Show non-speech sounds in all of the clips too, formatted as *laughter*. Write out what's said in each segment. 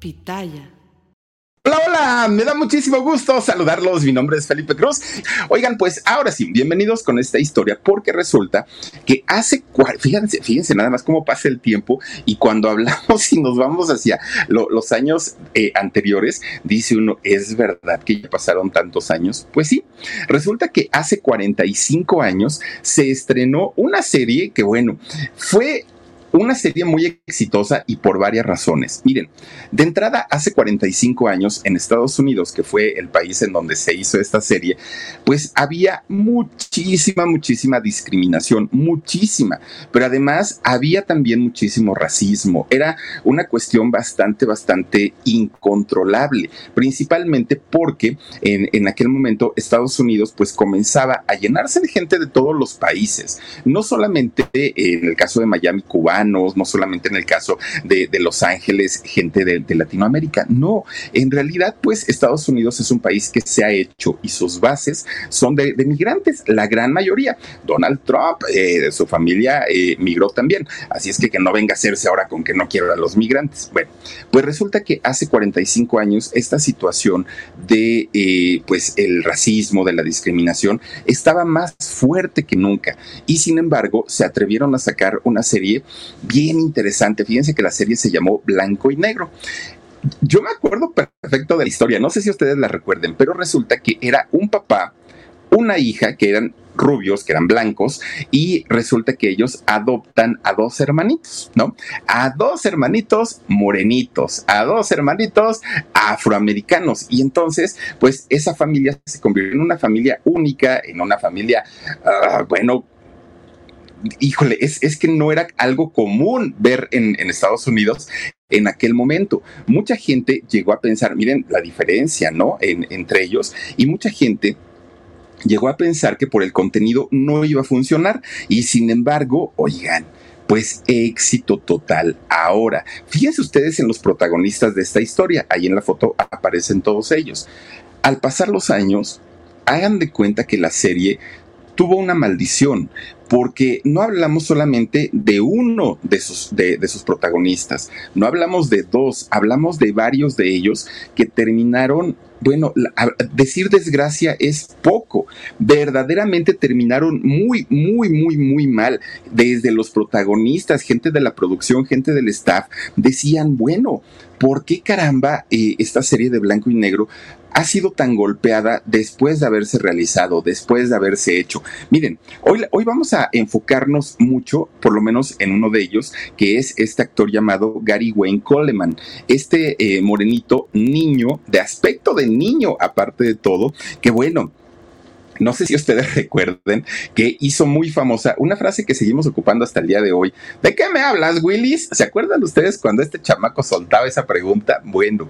Pitaya. Hola, hola, me da muchísimo gusto saludarlos. Mi nombre es Felipe Cruz. Oigan, pues ahora sí, bienvenidos con esta historia, porque resulta que hace, fíjense, fíjense nada más cómo pasa el tiempo y cuando hablamos y nos vamos hacia los años eh, anteriores, dice uno, ¿es verdad que ya pasaron tantos años? Pues sí, resulta que hace 45 años se estrenó una serie que, bueno, fue una serie muy exitosa y por varias razones. Miren, de entrada, hace 45 años en Estados Unidos, que fue el país en donde se hizo esta serie, pues había muchísima, muchísima discriminación, muchísima, pero además había también muchísimo racismo. Era una cuestión bastante, bastante incontrolable, principalmente porque en, en aquel momento Estados Unidos pues comenzaba a llenarse de gente de todos los países, no solamente en el caso de Miami, Cuba, no solamente en el caso de, Los Ángeles, gente de, Latinoamérica. No, en realidad, pues Estados Unidos es un país que se ha hecho y sus bases son de, migrantes, la gran mayoría. Donald Trump, eh, su familia eh, migró también. Así es que que no venga a hacerse ahora con que no quiero a los migrantes. Bueno, pues resulta que hace 45 años esta situación de eh, pues el racismo, de la discriminación, estaba más fuerte que nunca. Y sin embargo, se atrevieron a sacar una serie bien interesante. Fíjense que la serie se llamó Blanco y Negro. Yo me acuerdo perfecto de la historia, no sé si ustedes la recuerden, pero resulta que era un papá, una hija que eran rubios, que eran blancos, y resulta que ellos adoptan a dos hermanitos, ¿no? A dos hermanitos morenitos, a dos hermanitos afroamericanos. Y entonces, pues esa familia se convirtió en una familia única, en una familia, ah, bueno, híjole, es, es, que no era algo común ver en, Estados Unidos en aquel momento. Mucha gente llegó a pensar, miren la diferencia, ¿no? entre ellos, y mucha gente llegó a pensar que por el contenido no iba a funcionar, y sin embargo, oigan, pues éxito total. Ahora, fíjense ustedes en los protagonistas de esta historia, ahí en la foto aparecen todos ellos. Al pasar los años, hagan de cuenta que la serie tuvo una maldición, porque no hablamos solamente de uno de sus, de, sus protagonistas, no hablamos de dos, hablamos de varios de ellos que terminaron bueno, decir desgracia es poco. Verdaderamente terminaron muy, muy, muy, muy mal. Desde los protagonistas, gente de la producción, gente del staff, decían, bueno, ¿por qué caramba eh, esta serie de blanco y negro ha sido tan golpeada después de haberse realizado, después de haberse hecho. Miren, hoy, hoy vamos a enfocarnos mucho, por lo menos en uno de ellos, que es este actor llamado Gary Wayne Coleman, este eh, morenito niño, de aspecto de niño aparte de todo, que bueno, no sé si ustedes *laughs* recuerden que hizo muy famosa una frase que seguimos ocupando hasta el día de hoy. ¿De qué me hablas, Willis? ¿Se acuerdan ustedes cuando este chamaco soltaba esa pregunta? Bueno,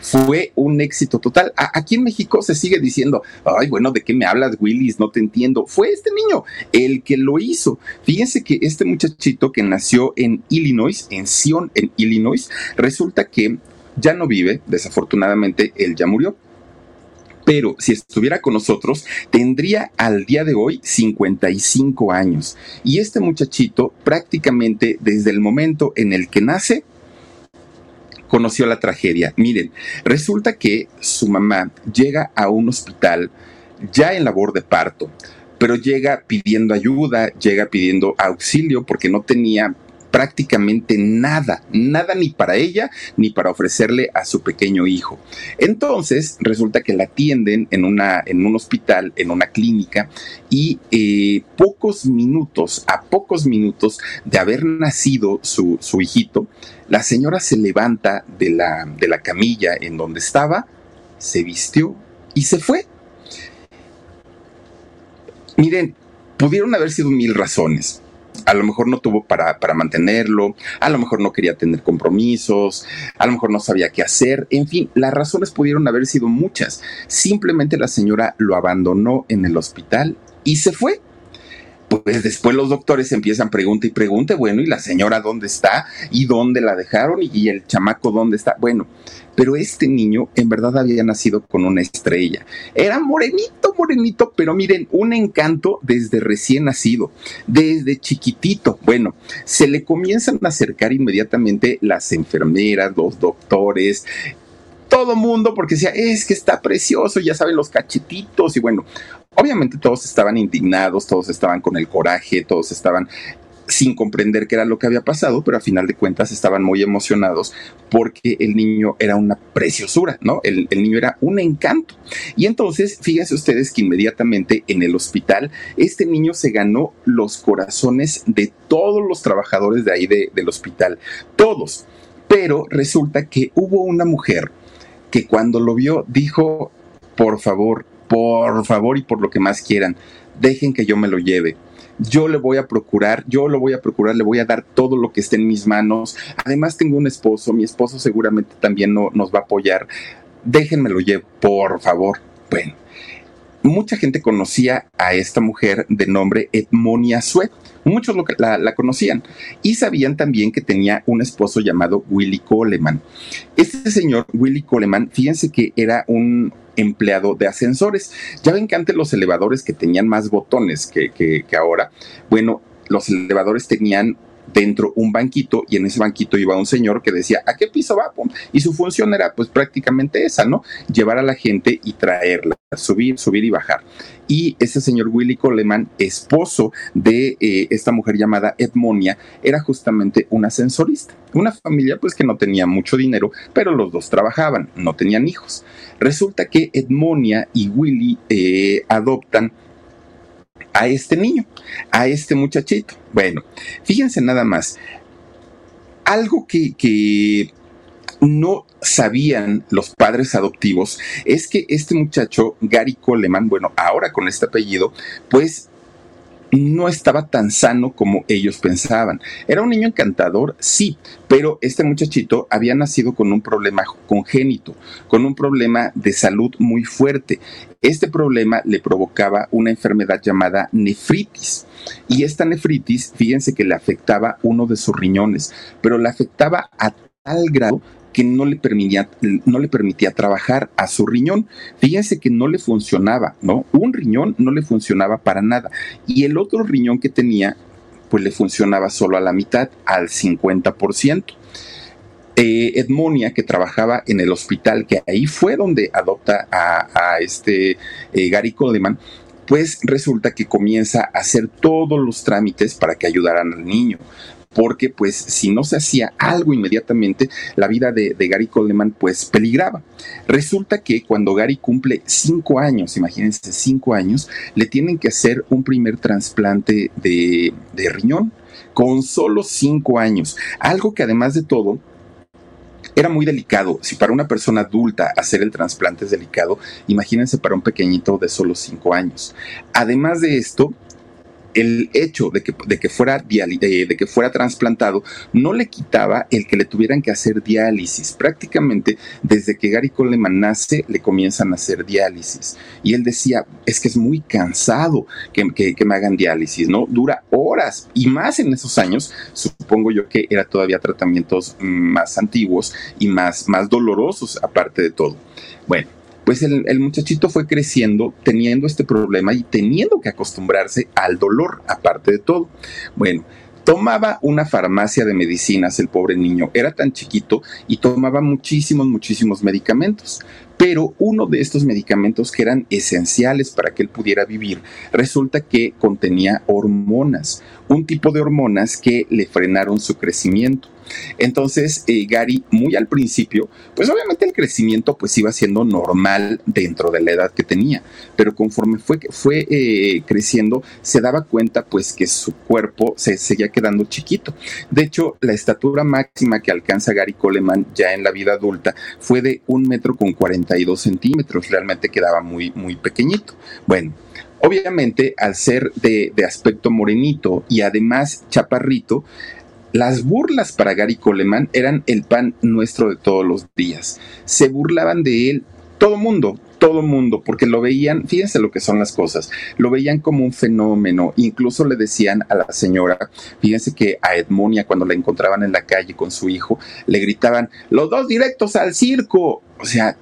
fue un éxito total. aquí en México se sigue diciendo, ay, bueno, ¿de qué me hablas, Willis? No te entiendo. Fue este niño el que lo hizo. Fíjense que este muchachito que nació en Illinois, en Sion, en Illinois, resulta que ya no vive, desafortunadamente, él ya murió pero si estuviera con nosotros, tendría al día de hoy 55 años. Y este muchachito prácticamente desde el momento en el que nace, conoció la tragedia. Miren, resulta que su mamá llega a un hospital ya en labor de parto, pero llega pidiendo ayuda, llega pidiendo auxilio porque no tenía prácticamente nada, nada ni para ella ni para ofrecerle a su pequeño hijo. Entonces resulta que la atienden en, una, en un hospital, en una clínica, y eh, pocos minutos, a pocos minutos de haber nacido su, su hijito, la señora se levanta de la, de la camilla en donde estaba, se vistió y se fue. Miren, pudieron haber sido mil razones a lo mejor no tuvo para, para, mantenerlo, a lo mejor no quería tener compromisos, a lo mejor no sabía qué hacer, en fin, las razones pudieron haber sido muchas. Simplemente la señora lo abandonó en el hospital y se fue. Pues después los doctores empiezan pregunta y pregunta, bueno, ¿y la señora dónde está? ¿Y dónde la dejaron? ¿Y el chamaco dónde está? Bueno, pero este niño en verdad había nacido con una estrella. Era morenito, morenito, pero miren, un encanto desde recién nacido, desde chiquitito. Bueno, se le comienzan a acercar inmediatamente las enfermeras, los doctores, todo mundo, porque decía, es que está precioso, ya saben, los cachetitos, y bueno, obviamente todos estaban indignados, todos estaban con el coraje, todos estaban sin comprender qué era lo que había pasado, pero a final de cuentas estaban muy emocionados porque el niño era una preciosura, ¿no? El, niño era un encanto. Y entonces, fíjense ustedes que inmediatamente en el hospital, este niño se ganó los corazones de todos los trabajadores de ahí del hospital, todos. Pero resulta que hubo una mujer que cuando lo vio dijo, por favor, por favor y por lo que más quieran, dejen que yo me lo lleve yo le voy a procurar, yo lo voy a procurar, le voy a dar todo lo que esté en mis manos. Además tengo un esposo, mi esposo seguramente también no, nos va a apoyar. Déjenmelo llevar, por favor. Bueno, mucha gente conocía a esta mujer de nombre Edmonia Sue. Muchos la, conocían y sabían también que tenía un esposo llamado Willy Coleman. Este señor, Willy Coleman, fíjense que era un empleado de ascensores. Ya ven que antes los elevadores que tenían más botones que ahora, bueno, los elevadores tenían dentro un banquito y en ese banquito iba un señor que decía, ¿a qué piso va? Y su función era pues prácticamente esa, ¿no? Llevar a la gente y traerla, subir, subir y bajar. Y ese señor Willy Coleman, esposo de eh, esta mujer llamada Edmonia, era justamente un ascensorista. Una familia pues que no tenía mucho dinero, pero los dos trabajaban, no tenían hijos. Resulta que Edmonia y Willy eh, adoptan a este niño, a este muchachito. Bueno, fíjense nada más. Algo que, que no sabían los padres adoptivos es que este muchacho, Gary Coleman, bueno, ahora con este apellido, pues no estaba tan sano como ellos pensaban. Era un niño encantador, sí, pero este muchachito había nacido con un problema congénito, con un problema de salud muy fuerte. Este problema le provocaba una enfermedad llamada nefritis. Y esta nefritis, fíjense que le afectaba uno de sus riñones, pero le afectaba a tal grado que no le permitía, no le permitía trabajar a su riñón. Fíjense que no le funcionaba, ¿no? Un riñón no le funcionaba para nada. Y el otro riñón que tenía, pues le funcionaba solo a la mitad, al 50%. Eh, Edmonia, que trabajaba en el hospital, que ahí fue donde adopta a, este eh, Gary Coleman, pues resulta que comienza a hacer todos los trámites para que ayudaran al niño porque pues si no se hacía algo inmediatamente, la vida de, Gary Coleman pues peligraba. Resulta que cuando Gary cumple cinco años, imagínense cinco años, le tienen que hacer un primer trasplante de, de riñón con solo cinco años, algo que además de todo era muy delicado. Si para una persona adulta hacer el trasplante es delicado, imagínense para un pequeñito de solo cinco años. Además de esto, el hecho de que, de que, fuera, de que fuera trasplantado no le quitaba el que le tuvieran que hacer diálisis. Prácticamente desde que Gary Coleman nace le comienzan a hacer diálisis. Y él decía, es que es muy cansado que, que, me hagan diálisis, ¿no? Dura horas y más en esos años, supongo yo que era todavía tratamientos más antiguos y más, más dolorosos aparte de todo. Bueno, pues el, muchachito fue creciendo teniendo este problema y teniendo que acostumbrarse al dolor, aparte de todo. Bueno, tomaba una farmacia de medicinas el pobre niño, era tan chiquito y tomaba muchísimos, muchísimos medicamentos. Pero uno de estos medicamentos que eran esenciales para que él pudiera vivir, resulta que contenía hormonas, un tipo de hormonas que le frenaron su crecimiento. Entonces, eh, Gary, muy al principio, pues obviamente el crecimiento pues iba siendo normal dentro de la edad que tenía, pero conforme fue, fue eh, creciendo, se daba cuenta pues que su cuerpo se seguía quedando chiquito. De hecho, la estatura máxima que alcanza Gary Coleman ya en la vida adulta fue de un metro con 42 centímetros, realmente quedaba muy, muy pequeñito. Bueno, Obviamente, al ser de, de, aspecto morenito y además chaparrito, las burlas para Gary Coleman eran el pan nuestro de todos los días. Se burlaban de él todo mundo, todo mundo, porque lo veían, fíjense lo que son las cosas, lo veían como un fenómeno, incluso le decían a la señora, fíjense que a Edmonia cuando la encontraban en la calle con su hijo, le gritaban, los dos directos al circo, o sea,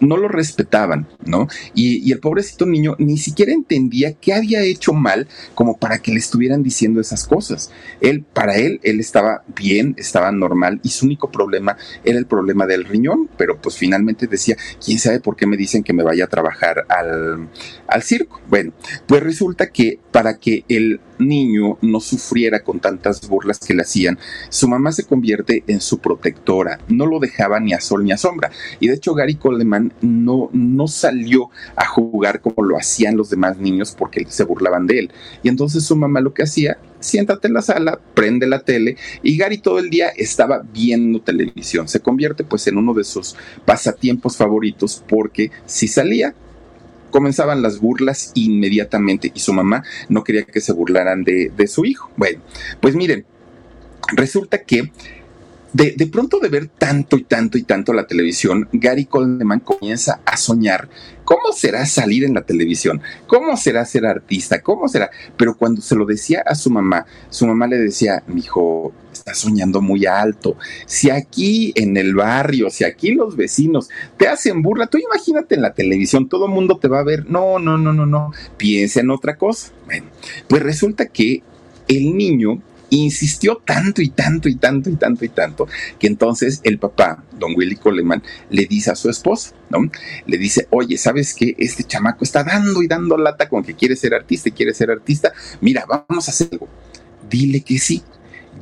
no lo respetaban, ¿no? Y, el pobrecito niño ni siquiera entendía qué había hecho mal como para que le estuvieran diciendo esas cosas. Él, para él, él estaba bien, estaba normal y su único problema era el problema del riñón, pero pues finalmente decía, ¿quién sabe por qué me dicen que me vaya a trabajar al, al circo? Bueno, pues resulta que para que el niño no sufriera con tantas burlas que le hacían, su mamá se convierte en su protectora, no lo dejaba ni a sol ni a sombra. Y de hecho Gary Coleman no, no salió a jugar como lo hacían los demás niños porque se burlaban de él. Y entonces su mamá lo que hacía, siéntate en la sala, prende la tele y Gary todo el día estaba viendo televisión. Se convierte pues en uno de sus pasatiempos favoritos porque si salía comenzaban las burlas inmediatamente y su mamá no quería que se burlaran de, su hijo. Bueno, pues miren, resulta que de, de, pronto de ver tanto y tanto y tanto la televisión, Gary Coleman comienza a soñar cómo será salir en la televisión, cómo será ser artista, cómo será. Pero cuando se lo decía a su mamá, su mamá le decía, mi hijo, estás soñando muy alto. Si aquí en el barrio, si aquí los vecinos te hacen burla, tú imagínate en la televisión, todo el mundo te va a ver. No, no, no, no, no. Piensa en otra cosa. Bueno, pues resulta que el niño insistió tanto y tanto y tanto y tanto y tanto que entonces el papá, don Willy Coleman, le dice a su esposa, ¿no? Le dice, oye, ¿sabes qué? Este chamaco está dando y dando lata con que quiere ser artista y quiere ser artista. Mira, vamos a hacer algo. Dile que sí,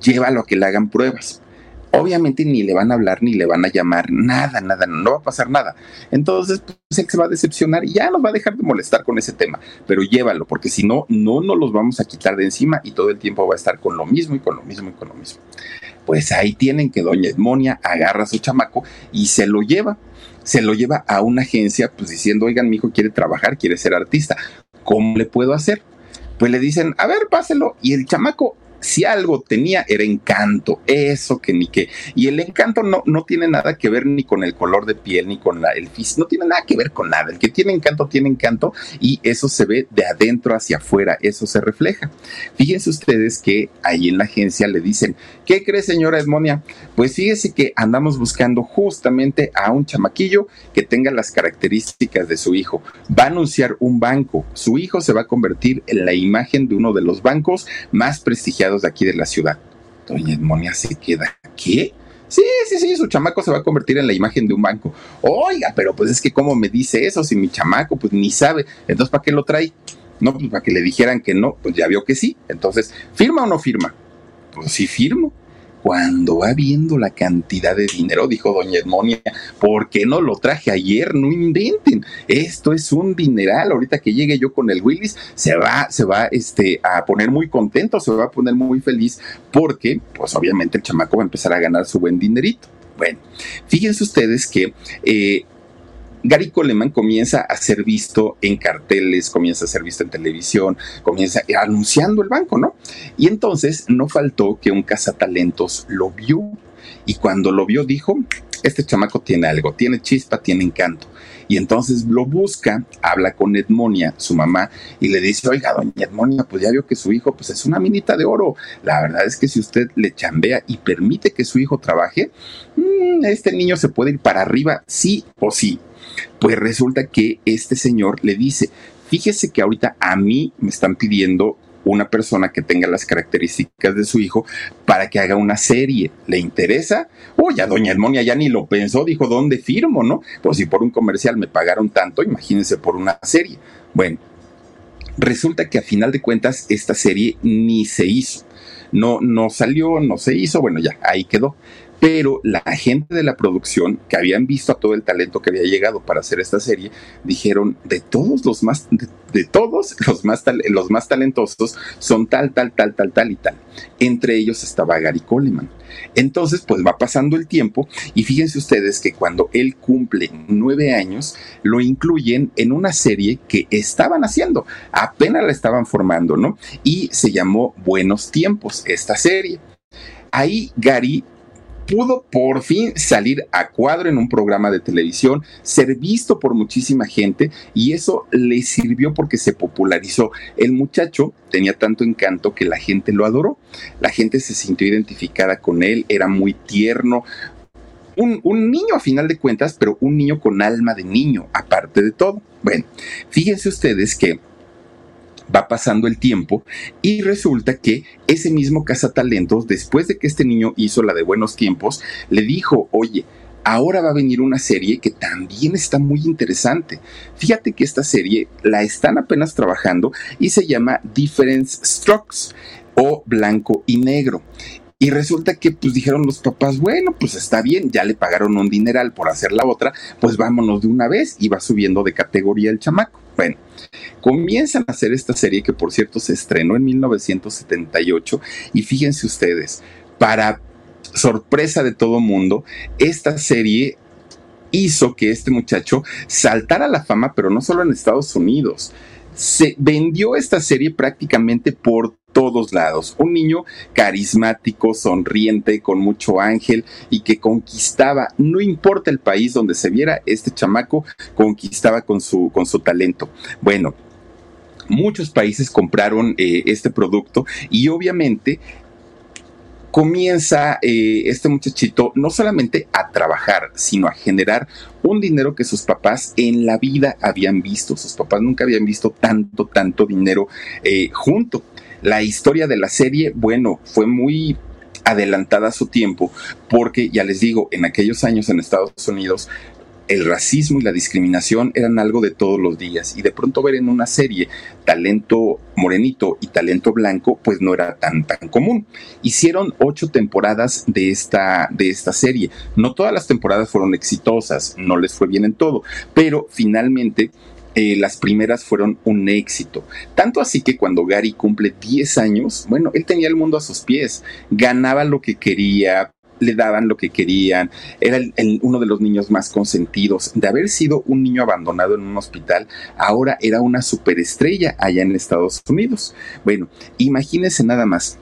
llévalo a que le hagan pruebas obviamente ni le van a hablar ni le van a llamar, nada, nada, no va a pasar nada. Entonces, pues se va a decepcionar y ya nos va a dejar de molestar con ese tema, pero llévalo, porque si no, no nos los vamos a quitar de encima y todo el tiempo va a estar con lo mismo y con lo mismo y con lo mismo. Pues ahí tienen que doña Edmonia agarra a su chamaco y se lo lleva. Se lo lleva a una agencia, pues diciendo, oigan, mi hijo quiere trabajar, quiere ser artista. ¿Cómo le puedo hacer? Pues le dicen, a ver, páselo. Y el chamaco si algo tenía era encanto, eso que ni qué. Y el encanto no, no tiene nada que ver ni con el color de piel, ni con la, el físico, no tiene nada que ver con nada. El que tiene encanto tiene encanto y eso se ve de adentro hacia afuera, eso se refleja. Fíjense ustedes que ahí en la agencia le dicen, ¿qué cree señora Edmonia? Pues fíjese que andamos buscando justamente a un chamaquillo que tenga las características de su hijo. Va a anunciar un banco, su hijo se va a convertir en la imagen de uno de los bancos más prestigiados de aquí de la ciudad. Doña Edmonia se queda, ¿qué? Sí, sí, sí, su chamaco se va a convertir en la imagen de un banco. Oiga, pero pues es que cómo me dice eso si mi chamaco pues ni sabe. Entonces, ¿para qué lo trae? No, pues para que le dijeran que no, pues ya vio que sí. Entonces, ¿firma o no firma? Pues sí firmo cuando va viendo la cantidad de dinero, dijo doña Edmonia, ¿por qué no lo traje ayer? No inventen, esto es un dineral. Ahorita que llegue yo con el Willis, se va, se va este, a poner muy contento, se va a poner muy feliz, porque, pues obviamente el chamaco va a empezar a ganar su buen dinerito. Bueno, fíjense ustedes que eh, Gary Coleman comienza a ser visto en carteles, comienza a ser visto en televisión, comienza anunciando el banco, ¿no? Y entonces no faltó que un cazatalentos lo vio y cuando lo vio dijo, este chamaco tiene algo, tiene chispa, tiene encanto. Y entonces lo busca, habla con Edmonia, su mamá, y le dice, oiga, doña Edmonia, pues ya vio que su hijo pues es una minita de oro. La verdad es que si usted le chambea y permite que su hijo trabaje, mm, este niño se puede ir para arriba, sí o sí. Pues resulta que este señor le dice, fíjese que ahorita a mí me están pidiendo una persona que tenga las características de su hijo para que haga una serie. ¿Le interesa? Uy, a doña Edmonia ya ni lo pensó, dijo, ¿dónde firmo, no? Pues si por un comercial me pagaron tanto, imagínense por una serie. Bueno, resulta que a final de cuentas esta serie ni se hizo. No, no salió, no se hizo, bueno, ya, ahí quedó pero la gente de la producción, que habían visto a todo el talento que había llegado para hacer esta serie, dijeron, de todos los más, de, todos los más, los más talentosos son tal, tal, tal, tal, tal y tal. Entre ellos estaba Gary Coleman. Entonces, pues va pasando el tiempo y fíjense ustedes que cuando él cumple nueve años, lo incluyen en una serie que estaban haciendo, apenas la estaban formando, ¿no? Y se llamó Buenos Tiempos, esta serie. Ahí Gary pudo por fin salir a cuadro en un programa de televisión, ser visto por muchísima gente y eso le sirvió porque se popularizó. El muchacho tenía tanto encanto que la gente lo adoró, la gente se sintió identificada con él, era muy tierno, un, un niño a final de cuentas, pero un niño con alma de niño, aparte de todo. Bueno, fíjense ustedes que va pasando el tiempo y resulta que ese mismo cazatalentos, después de que este niño hizo la de buenos tiempos, le dijo, oye, ahora va a venir una serie que también está muy interesante. Fíjate que esta serie la están apenas trabajando y se llama Difference Strokes o blanco y negro. Y resulta que pues dijeron los papás, bueno, pues está bien, ya le pagaron un dineral por hacer la otra, pues vámonos de una vez y va subiendo de categoría el chamaco. Bueno, comienzan a hacer esta serie que por cierto se estrenó en 1978 y fíjense ustedes, para sorpresa de todo mundo, esta serie hizo que este muchacho saltara a la fama, pero no solo en Estados Unidos. Se vendió esta serie prácticamente por todos lados. Un niño carismático, sonriente, con mucho ángel y que conquistaba, no importa el país donde se viera, este chamaco conquistaba con su, con su talento. Bueno, muchos países compraron eh, este producto y obviamente comienza eh, este muchachito no solamente a trabajar, sino a generar un dinero que sus papás en la vida habían visto. Sus papás nunca habían visto tanto, tanto dinero eh, junto. La historia de la serie, bueno, fue muy adelantada a su tiempo, porque ya les digo, en aquellos años en Estados Unidos el racismo y la discriminación eran algo de todos los días y de pronto ver en una serie talento morenito y talento blanco pues no era tan tan común. Hicieron ocho temporadas de esta, de esta serie. No todas las temporadas fueron exitosas, no les fue bien en todo, pero finalmente eh, las primeras fueron un éxito. Tanto así que cuando Gary cumple 10 años, bueno, él tenía el mundo a sus pies, ganaba lo que quería, le daban lo que querían, era uno de los niños más consentidos. De haber sido un niño abandonado en un hospital, ahora era una superestrella allá en Estados Unidos. Bueno, imagínense nada más.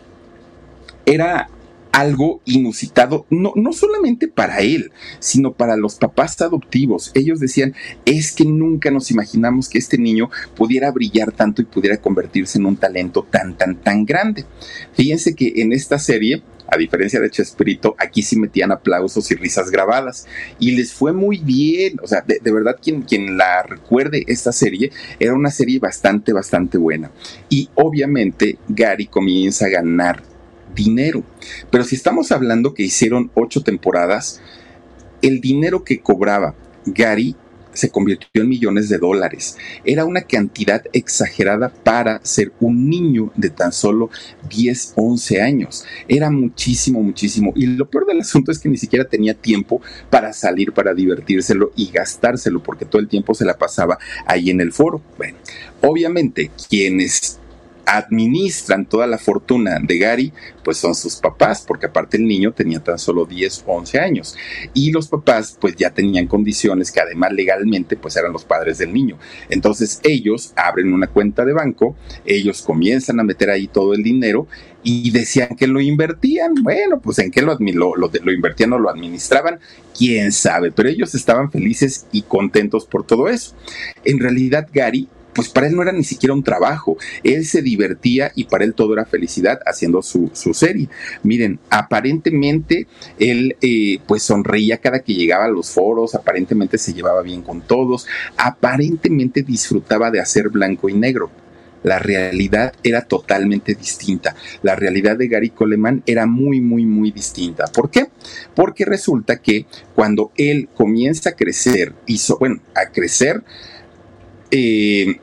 Era algo inusitado, no, no solamente para él, sino para los papás adoptivos. Ellos decían, es que nunca nos imaginamos que este niño pudiera brillar tanto y pudiera convertirse en un talento tan, tan, tan grande. Fíjense que en esta serie a diferencia de Chespirito, aquí sí metían aplausos y risas grabadas. Y les fue muy bien. O sea, de, verdad, quien, quien la recuerde esta serie, era una serie bastante, bastante buena. Y obviamente Gary comienza a ganar dinero. Pero si estamos hablando que hicieron ocho temporadas, el dinero que cobraba Gary se convirtió en millones de dólares. Era una cantidad exagerada para ser un niño de tan solo 10, 11 años. Era muchísimo, muchísimo. Y lo peor del asunto es que ni siquiera tenía tiempo para salir, para divertírselo y gastárselo, porque todo el tiempo se la pasaba ahí en el foro. Bueno, obviamente quienes administran toda la fortuna de Gary, pues son sus papás, porque aparte el niño tenía tan solo 10 o 11 años. Y los papás pues ya tenían condiciones que además legalmente pues eran los padres del niño. Entonces ellos abren una cuenta de banco, ellos comienzan a meter ahí todo el dinero y decían que lo invertían. Bueno, pues en qué lo, lo, lo, invertían o lo administraban, quién sabe, pero ellos estaban felices y contentos por todo eso. En realidad Gary pues para él no era ni siquiera un trabajo, él se divertía y para él todo era felicidad haciendo su, serie. Miren, aparentemente él eh, pues sonreía cada que llegaba a los foros, aparentemente se llevaba bien con todos, aparentemente disfrutaba de hacer blanco y negro. La realidad era totalmente distinta. La realidad de Gary Coleman era muy, muy, muy distinta. ¿Por qué? Porque resulta que cuando él comienza a crecer, hizo, bueno, a crecer, eh,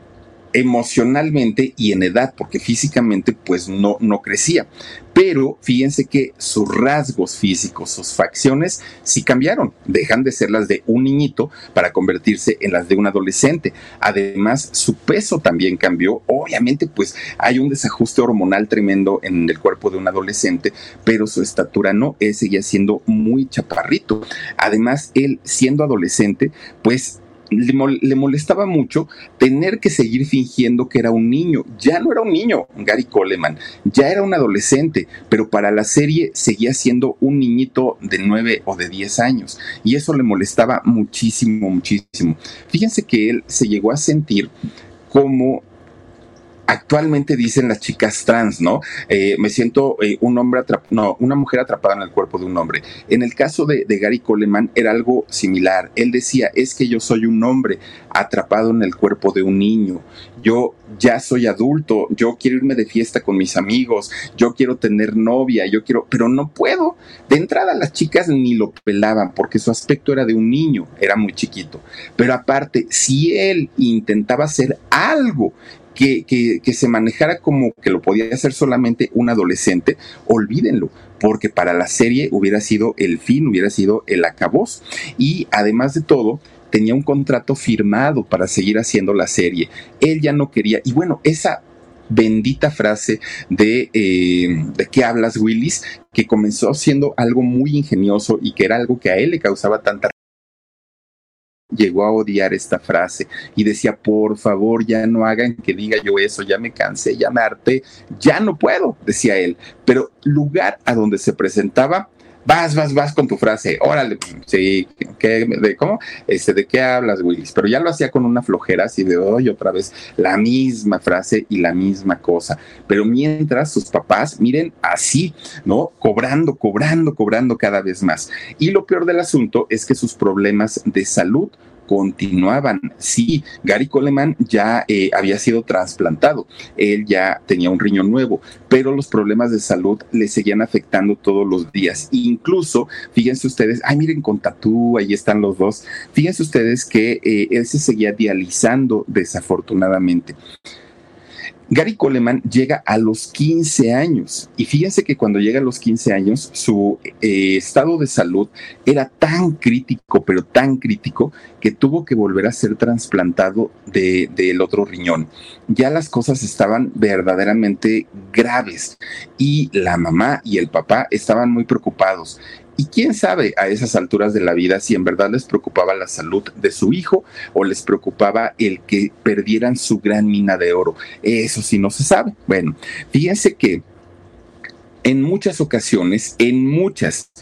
emocionalmente y en edad, porque físicamente pues no, no crecía. Pero fíjense que sus rasgos físicos, sus facciones sí cambiaron, dejan de ser las de un niñito para convertirse en las de un adolescente. Además, su peso también cambió. Obviamente pues hay un desajuste hormonal tremendo en el cuerpo de un adolescente, pero su estatura no, él seguía siendo muy chaparrito. Además, él siendo adolescente pues le, molestaba mucho tener que seguir fingiendo que era un niño. Ya no era un niño, Gary Coleman, ya era un adolescente, pero para la serie seguía siendo un niñito de 9 o de 10 años. Y eso le molestaba muchísimo, muchísimo. Fíjense que él se llegó a sentir como actualmente dicen las chicas trans, ¿no? Eh, me siento eh, un hombre no, una mujer atrapada en el cuerpo de un hombre. En el caso de, de, Gary Coleman era algo similar. Él decía, es que yo soy un hombre atrapado en el cuerpo de un niño. Yo ya soy adulto, yo quiero irme de fiesta con mis amigos, yo quiero tener novia, yo quiero, pero no puedo. De entrada las chicas ni lo pelaban porque su aspecto era de un niño, era muy chiquito. Pero aparte, si él intentaba hacer algo que, se manejara como que lo podía hacer solamente un adolescente, olvídenlo, porque para la serie hubiera sido el fin, hubiera sido el acabos. Y además de todo, tenía un contrato firmado para seguir haciendo la serie. Él ya no quería, y bueno, esa bendita frase de eh, de qué hablas Willis, que comenzó siendo algo muy ingenioso y que era algo que a él le causaba tanta llegó a odiar esta frase y decía, por favor, ya no hagan que diga yo eso, ya me cansé, ya me harté, ya no puedo, decía él. Pero lugar a donde se presentaba, vas, vas, vas con tu frase, órale, sí, ¿qué, de, ¿cómo? Este, ¿De qué hablas, Willis? Pero ya lo hacía con una flojera así de hoy otra vez la misma frase y la misma cosa. Pero mientras sus papás, miren, así, ¿no? Cobrando, cobrando, cobrando cada vez más. Y lo peor del asunto es que sus problemas de salud continuaban. Sí, Gary Coleman ya eh, había sido trasplantado, él ya tenía un riñón nuevo, pero los problemas de salud le seguían afectando todos los días. Incluso, fíjense ustedes, ay, miren con Tatú, ahí están los dos, fíjense ustedes que eh, él se seguía dializando desafortunadamente. Gary Coleman llega a los 15 años y fíjense que cuando llega a los 15 años su eh, estado de salud era tan crítico, pero tan crítico que tuvo que volver a ser trasplantado del otro riñón. Ya las cosas estaban verdaderamente graves y la mamá y el papá estaban muy preocupados. Y quién sabe a esas alturas de la vida si en verdad les preocupaba la salud de su hijo o les preocupaba el que perdieran su gran mina de oro. Eso sí no se sabe. Bueno, fíjense que en muchas ocasiones, en muchas,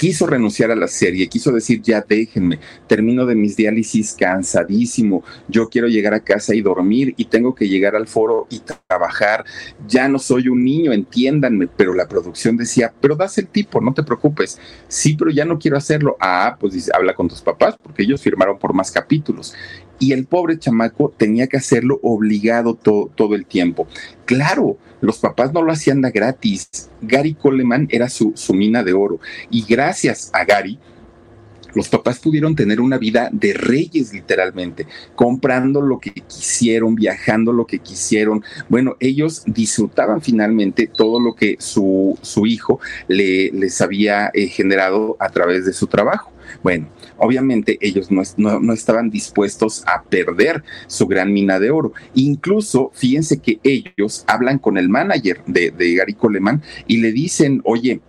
quiso renunciar a la serie, quiso decir, ya déjenme, termino de mis diálisis cansadísimo, yo quiero llegar a casa y dormir y tengo que llegar al foro y trabajar, ya no soy un niño, entiéndanme, pero la producción decía, pero das el tipo, no te preocupes, sí, pero ya no quiero hacerlo, ah, pues dice, habla con tus papás, porque ellos firmaron por más capítulos y el pobre chamaco tenía que hacerlo obligado todo el tiempo. Claro, los papás no lo hacían de gratis. Gary Coleman era su, su mina de oro y gracias a Gary, los papás pudieron tener una vida de reyes literalmente, comprando lo que quisieron, viajando lo que quisieron. Bueno, ellos disfrutaban finalmente todo lo que su, su hijo le, les había eh, generado a través de su trabajo. Bueno, obviamente ellos no, estaban dispuestos a perder su gran mina de oro. Incluso, fíjense que ellos hablan con el manager de, Gary Coleman y le dicen, oye,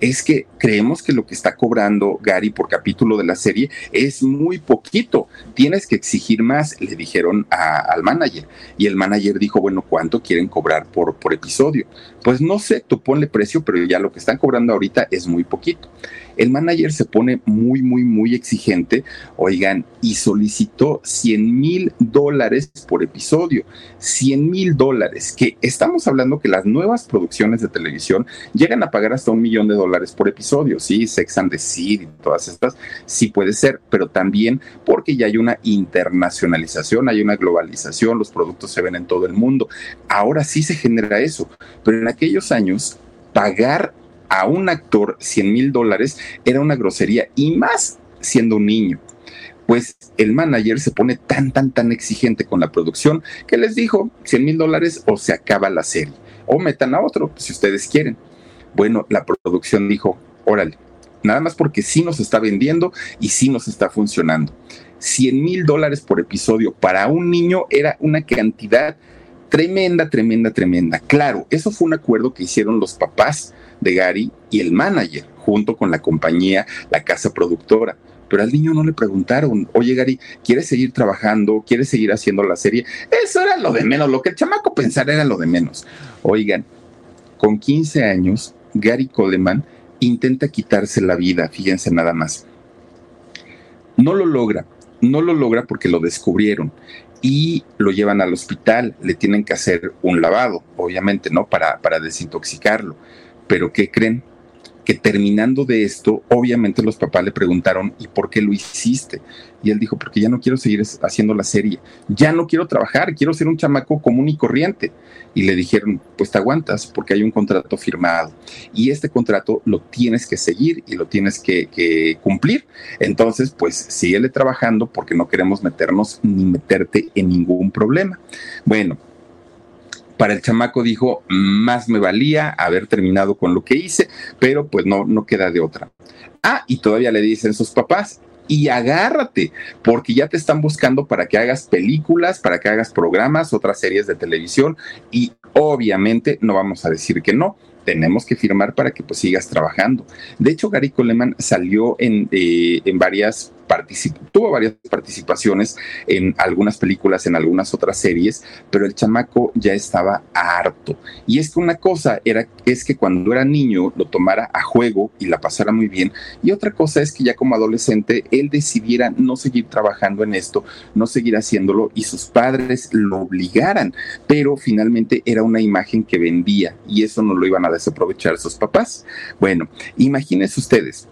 es que creemos que lo que está cobrando Gary por capítulo de la serie es muy poquito. Tienes que exigir más, le dijeron al manager. Y el manager dijo, bueno, ¿cuánto quieren cobrar por episodio? Pues no sé, tú ponle precio, pero ya lo que están cobrando ahorita es muy poquito. El manager se pone muy, muy, muy exigente, oigan, y solicitó 100 mil dólares por episodio. 100 mil dólares, que estamos hablando que las nuevas producciones de televisión llegan a pagar hasta un millón de dólares por episodio, ¿sí? Sex and the City todas estas, sí puede ser, pero también porque ya hay una internacionalización, hay una globalización, los productos se ven en todo el mundo. Ahora sí se genera eso, pero en aquellos años pagar a un actor 100 mil dólares era una grosería y más siendo un niño. Pues el manager se pone tan, tan, tan exigente con la producción que les dijo 100 mil dólares o se acaba la serie o metan a otro si ustedes quieren. Bueno, la producción dijo, órale, nada más porque sí nos está vendiendo y sí nos está funcionando. 100 mil dólares por episodio para un niño era una cantidad tremenda, tremenda, tremenda. Claro, eso fue un acuerdo que hicieron los papás de Gary y el manager, junto con la compañía, la casa productora. Pero al niño no le preguntaron, oye Gary, ¿quieres seguir trabajando? ¿Quieres seguir haciendo la serie? Eso era lo de menos, lo que el chamaco pensara era lo de menos. Oigan, con 15 años, Gary Coleman intenta quitarse la vida, fíjense nada más. No lo logra, no lo logra porque lo descubrieron. Y lo llevan al hospital, le tienen que hacer un lavado, obviamente, ¿no? Para, para desintoxicarlo. Pero ¿qué creen? Terminando de esto, obviamente los papás le preguntaron, ¿y por qué lo hiciste? Y él dijo, porque ya no quiero seguir haciendo la serie, ya no quiero trabajar, quiero ser un chamaco común y corriente. Y le dijeron, pues te aguantas porque hay un contrato firmado y este contrato lo tienes que seguir y lo tienes que, que cumplir. Entonces, pues síguele trabajando porque no queremos meternos ni meterte en ningún problema. Bueno, para el chamaco dijo, más me valía haber terminado con lo que hice, pero pues no, no queda de otra. Ah, y todavía le dicen sus papás, y agárrate, porque ya te están buscando para que hagas películas, para que hagas programas, otras series de televisión, y obviamente no vamos a decir que no tenemos que firmar para que pues sigas trabajando. De hecho, Gary Coleman salió en, eh, en varias tuvo varias participaciones en algunas películas, en algunas otras series, pero el chamaco ya estaba harto. Y es que una cosa era, es que cuando era niño lo tomara a juego y la pasara muy bien, y otra cosa es que ya como adolescente él decidiera no seguir trabajando en esto, no seguir haciéndolo y sus padres lo obligaran, pero finalmente era una imagen que vendía y eso no lo iban a desaprovechar sus papás. Bueno, imagínense ustedes,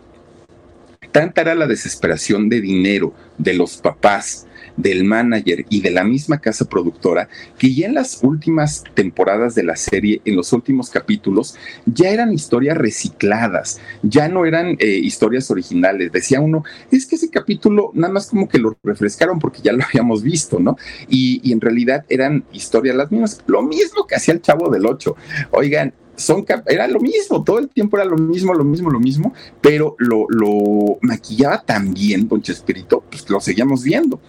Tanta era la desesperación de dinero de los papás, del manager y de la misma casa productora que ya en las últimas temporadas de la serie, en los últimos capítulos, ya eran historias recicladas, ya no eran eh, historias originales. Decía uno, es que ese capítulo nada más como que lo refrescaron porque ya lo habíamos visto, ¿no? Y, y en realidad eran historias las mismas, lo mismo que hacía el chavo del 8. Oigan, son era lo mismo, todo el tiempo era lo mismo, lo mismo, lo mismo, pero lo, lo maquillaba tan bien Don Chespirito, pues lo seguíamos viendo.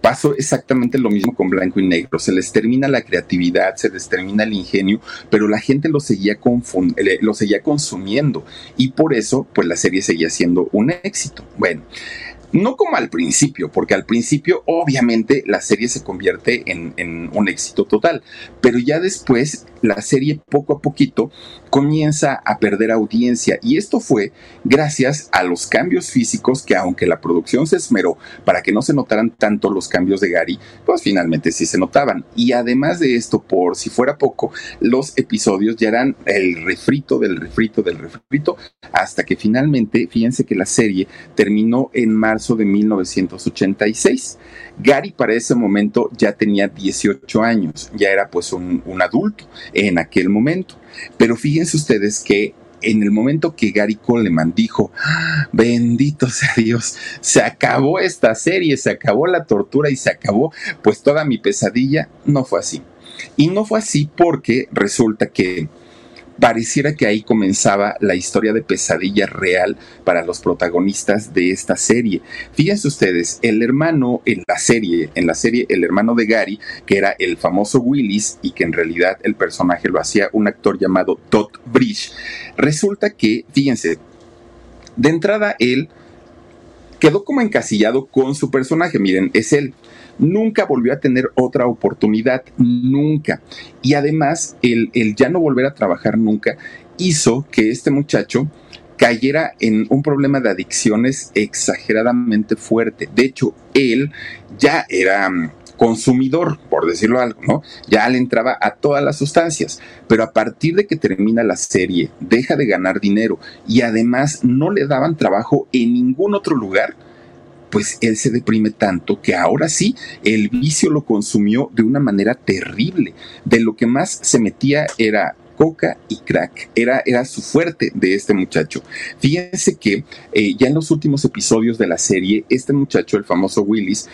Pasó exactamente lo mismo con blanco y negro. Se les termina la creatividad, se les termina el ingenio, pero la gente lo seguía, eh, lo seguía consumiendo y por eso, pues la serie seguía siendo un éxito. Bueno, no como al principio, porque al principio obviamente la serie se convierte en, un éxito total, pero ya después la serie poco a poquito comienza a perder audiencia y esto fue gracias a los cambios físicos que aunque la producción se esmeró para que no se notaran tanto los cambios de Gary, pues finalmente sí se notaban. Y además de esto, por si fuera poco, los episodios ya eran el refrito del refrito del refrito hasta que finalmente, fíjense que la serie terminó en marzo de 1986. Gary para ese momento ya tenía 18 años, ya era pues un, adulto en aquel momento. Pero fíjense ustedes que en el momento que Gary Coleman dijo, bendito sea Dios, se acabó esta serie, se acabó la tortura y se acabó pues toda mi pesadilla, no fue así. Y no fue así porque resulta que pareciera que ahí comenzaba la historia de pesadilla real para los protagonistas de esta serie. Fíjense ustedes, el hermano en la serie, en la serie, el hermano de Gary, que era el famoso Willis y que en realidad el personaje lo hacía un actor llamado Todd Bridge, resulta que, fíjense, de entrada él quedó como encasillado con su personaje, miren, es él nunca volvió a tener otra oportunidad, nunca. Y además, el, el ya no volver a trabajar nunca hizo que este muchacho cayera en un problema de adicciones exageradamente fuerte. De hecho, él ya era mm, consumidor, por decirlo algo, ¿no? Ya le entraba a todas las sustancias, pero a partir de que termina la serie, deja de ganar dinero y además no le daban trabajo en ningún otro lugar, pues él se deprime tanto que ahora sí, el vicio lo consumió de una manera terrible. De lo que más se metía era coca y crack. Era, era su fuerte de este muchacho. Fíjense que eh, ya en los últimos episodios de la serie, este muchacho, el famoso Willis,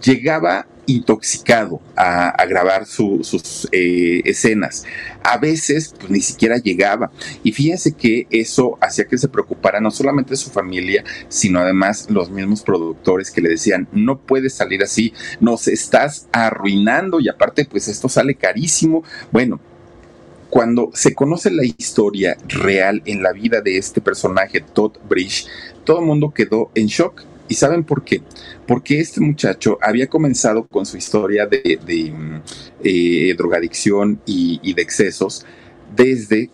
llegaba intoxicado a, grabar sus eh, escenas. A veces pues, ni siquiera llegaba. Y fíjense que eso hacía que se preocupara no solamente su familia, sino además los mismos productores que le decían, no puedes salir así, nos estás arruinando y aparte pues esto sale carísimo. Bueno, cuando se conoce la historia real en la vida de este personaje, Todd Bridge, todo el mundo quedó en shock ¿Y saben por qué? Porque este muchacho había comenzado con su historia de, eh, drogadicción y, de excesos desde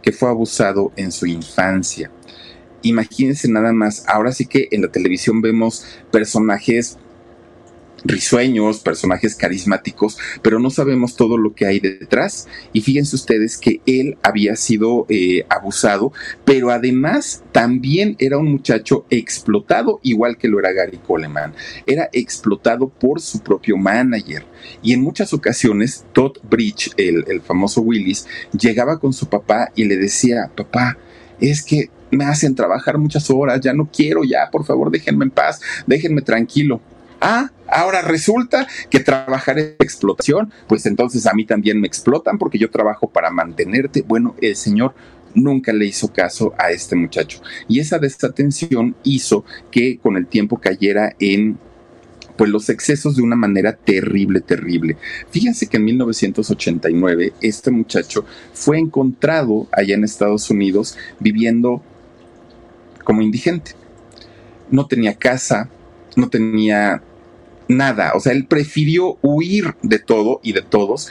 que fue abusado en su infancia. Imagínense nada más, ahora sí que en la televisión vemos personajes risueños, personajes carismáticos, pero no sabemos todo lo que hay detrás. Y fíjense ustedes que él había sido eh, abusado, pero además también era un muchacho explotado, igual que lo era Gary Coleman. Era explotado por su propio manager. Y en muchas ocasiones, Todd Bridge, el, el famoso Willis, llegaba con su papá y le decía, papá, es que me hacen trabajar muchas horas, ya no quiero, ya, por favor, déjenme en paz, déjenme tranquilo. Ah, ahora resulta que trabajar en explotación, pues entonces a mí también me explotan porque yo trabajo para mantenerte. Bueno, el Señor nunca le hizo caso a este muchacho. Y esa desatención hizo que con el tiempo cayera en pues los excesos de una manera terrible, terrible. Fíjense que en 1989 este muchacho fue encontrado allá en Estados Unidos viviendo como indigente. No tenía casa, no tenía nada, o sea, él prefirió huir de todo y de todos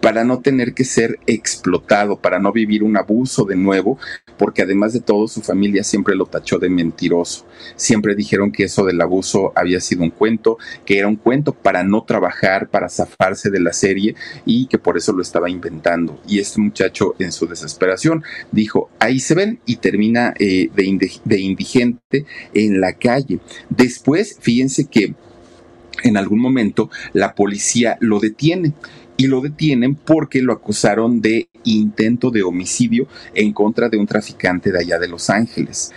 para no tener que ser explotado, para no vivir un abuso de nuevo, porque además de todo su familia siempre lo tachó de mentiroso. Siempre dijeron que eso del abuso había sido un cuento, que era un cuento para no trabajar, para zafarse de la serie y que por eso lo estaba inventando. Y este muchacho en su desesperación dijo, ahí se ven y termina eh, de, de indigente en la calle. Después, fíjense que en algún momento la policía lo detiene y lo detienen porque lo acusaron de intento de homicidio en contra de un traficante de allá de Los Ángeles.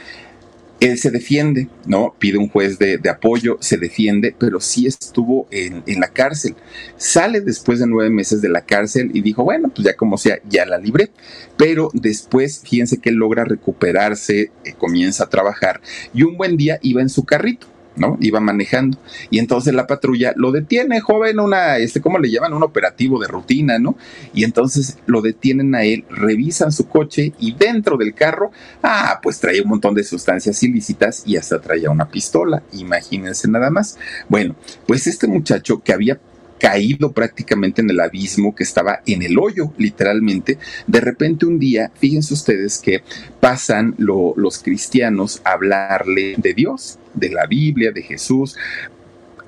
Él se defiende, ¿no? Pide un juez de, apoyo, se defiende, pero sí estuvo en, la cárcel. Sale después de nueve meses de la cárcel y dijo, bueno, pues ya como sea, ya la libré. Pero después, fíjense que logra recuperarse, eh, comienza a trabajar y un buen día iba en su carrito ¿no? Iba manejando. Y entonces la patrulla lo detiene, joven, una, este, ¿cómo le llaman? Un operativo de rutina, ¿no? Y entonces lo detienen a él, revisan su coche y dentro del carro, ah, pues traía un montón de sustancias ilícitas y hasta traía una pistola, imagínense nada más. Bueno, pues este muchacho que había caído prácticamente en el abismo, que estaba en el hoyo, literalmente. De repente un día, fíjense ustedes que pasan los cristianos a hablarle de Dios, de la Biblia, de Jesús,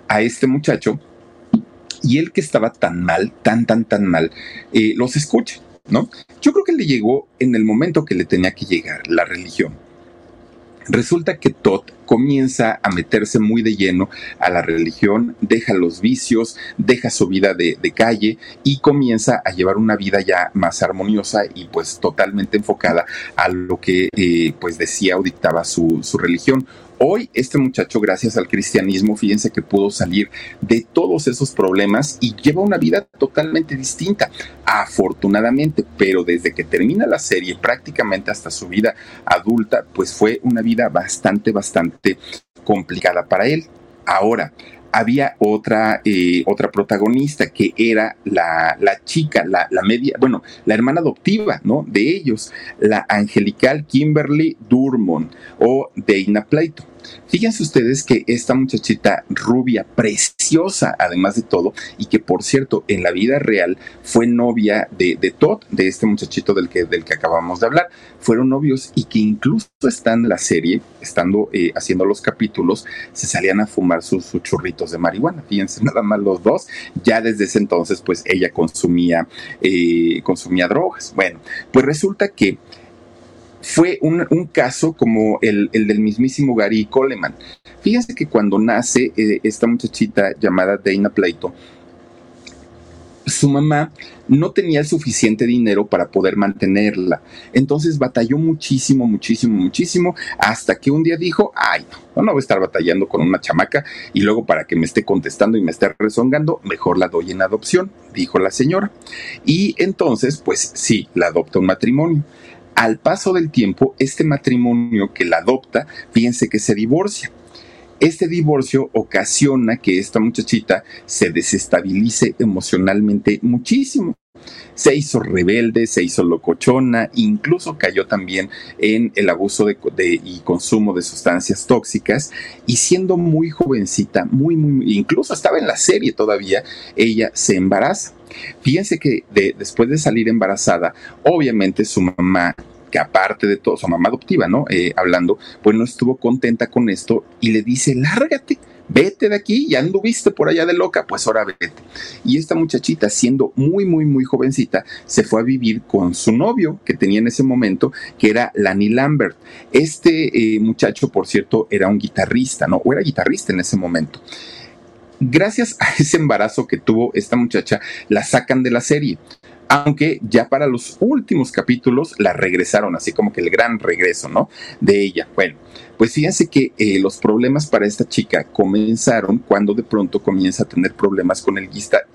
a este muchacho, y él que estaba tan mal, tan, tan, tan mal, eh, los escucha, ¿no? Yo creo que le llegó en el momento que le tenía que llegar la religión. Resulta que Todd comienza a meterse muy de lleno a la religión, deja los vicios, deja su vida de, calle y comienza a llevar una vida ya más armoniosa y pues totalmente enfocada a lo que eh, pues decía o dictaba su, su religión. Hoy este muchacho, gracias al cristianismo, fíjense que pudo salir de todos esos problemas y lleva una vida totalmente distinta, afortunadamente, pero desde que termina la serie, prácticamente hasta su vida adulta, pues fue una vida bastante, bastante complicada para él. Ahora, había otra, eh, otra protagonista que era la, la chica, la, la, media, bueno, la hermana adoptiva, ¿no? De ellos, la angelical Kimberly Durmon o Dana Plato. Fíjense ustedes que esta muchachita rubia, preciosa, además de todo, y que por cierto, en la vida real fue novia de, Todd, de este muchachito del que, del que acabamos de hablar, fueron novios y que incluso están en la serie, estando eh, haciendo los capítulos, se salían a fumar sus, churritos de marihuana. Fíjense, nada más los dos. Ya desde ese entonces, pues ella consumía, eh, consumía drogas. Bueno, pues resulta que fue un, caso como el, del mismísimo Gary Coleman. Fíjense que cuando nace eh, esta muchachita llamada Dana Plato, su mamá no tenía el suficiente dinero para poder mantenerla. Entonces batalló muchísimo, muchísimo, muchísimo, hasta que un día dijo, ay, no, no voy a estar batallando con una chamaca y luego para que me esté contestando y me esté rezongando, mejor la doy en adopción, dijo la señora. Y entonces, pues sí, la adopta un matrimonio. Al paso del tiempo, este matrimonio que la adopta, fíjense que se divorcia. Este divorcio ocasiona que esta muchachita se desestabilice emocionalmente muchísimo. Se hizo rebelde, se hizo locochona, incluso cayó también en el abuso de, y consumo de sustancias tóxicas y siendo muy jovencita, muy, muy, incluso estaba en la serie todavía, ella se embaraza. Fíjense que después de salir embarazada, obviamente su mamá que aparte de todo, su mamá adoptiva, ¿no? Eh, hablando, pues no estuvo contenta con esto y le dice, lárgate, vete de aquí, ya anduviste por allá de loca, pues ahora vete. Y esta muchachita, siendo muy, muy, muy jovencita, se fue a vivir con su novio que tenía en ese momento, que era Lani Lambert. Este eh, muchacho, por cierto, era un guitarrista, ¿no? O era guitarrista en ese momento. Gracias a ese embarazo que tuvo esta muchacha, la sacan de la serie aunque ya para los últimos capítulos la regresaron, así como que el gran regreso, ¿no? De ella. Bueno, pues fíjense que eh, los problemas para esta chica comenzaron cuando de pronto comienza a tener problemas con el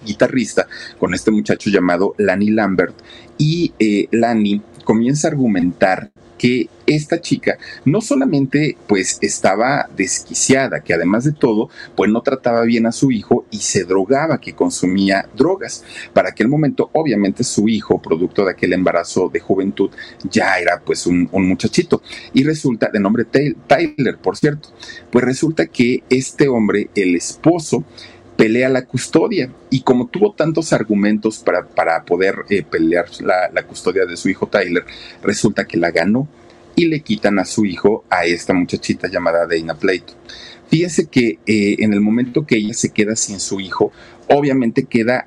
guitarrista, con este muchacho llamado Lani Lambert, y eh, Lani comienza a argumentar que esta chica no solamente pues estaba desquiciada, que además de todo pues no trataba bien a su hijo y se drogaba, que consumía drogas. Para aquel momento obviamente su hijo, producto de aquel embarazo de juventud, ya era pues un, un muchachito. Y resulta, de nombre Tyler, por cierto, pues resulta que este hombre, el esposo, pelea la custodia. Y como tuvo tantos argumentos para, para poder eh, pelear la, la, custodia de su hijo Tyler, resulta que la ganó y le quitan a su hijo a esta muchachita llamada Dana Plato. Fíjense que eh, en el momento que ella se queda sin su hijo, obviamente queda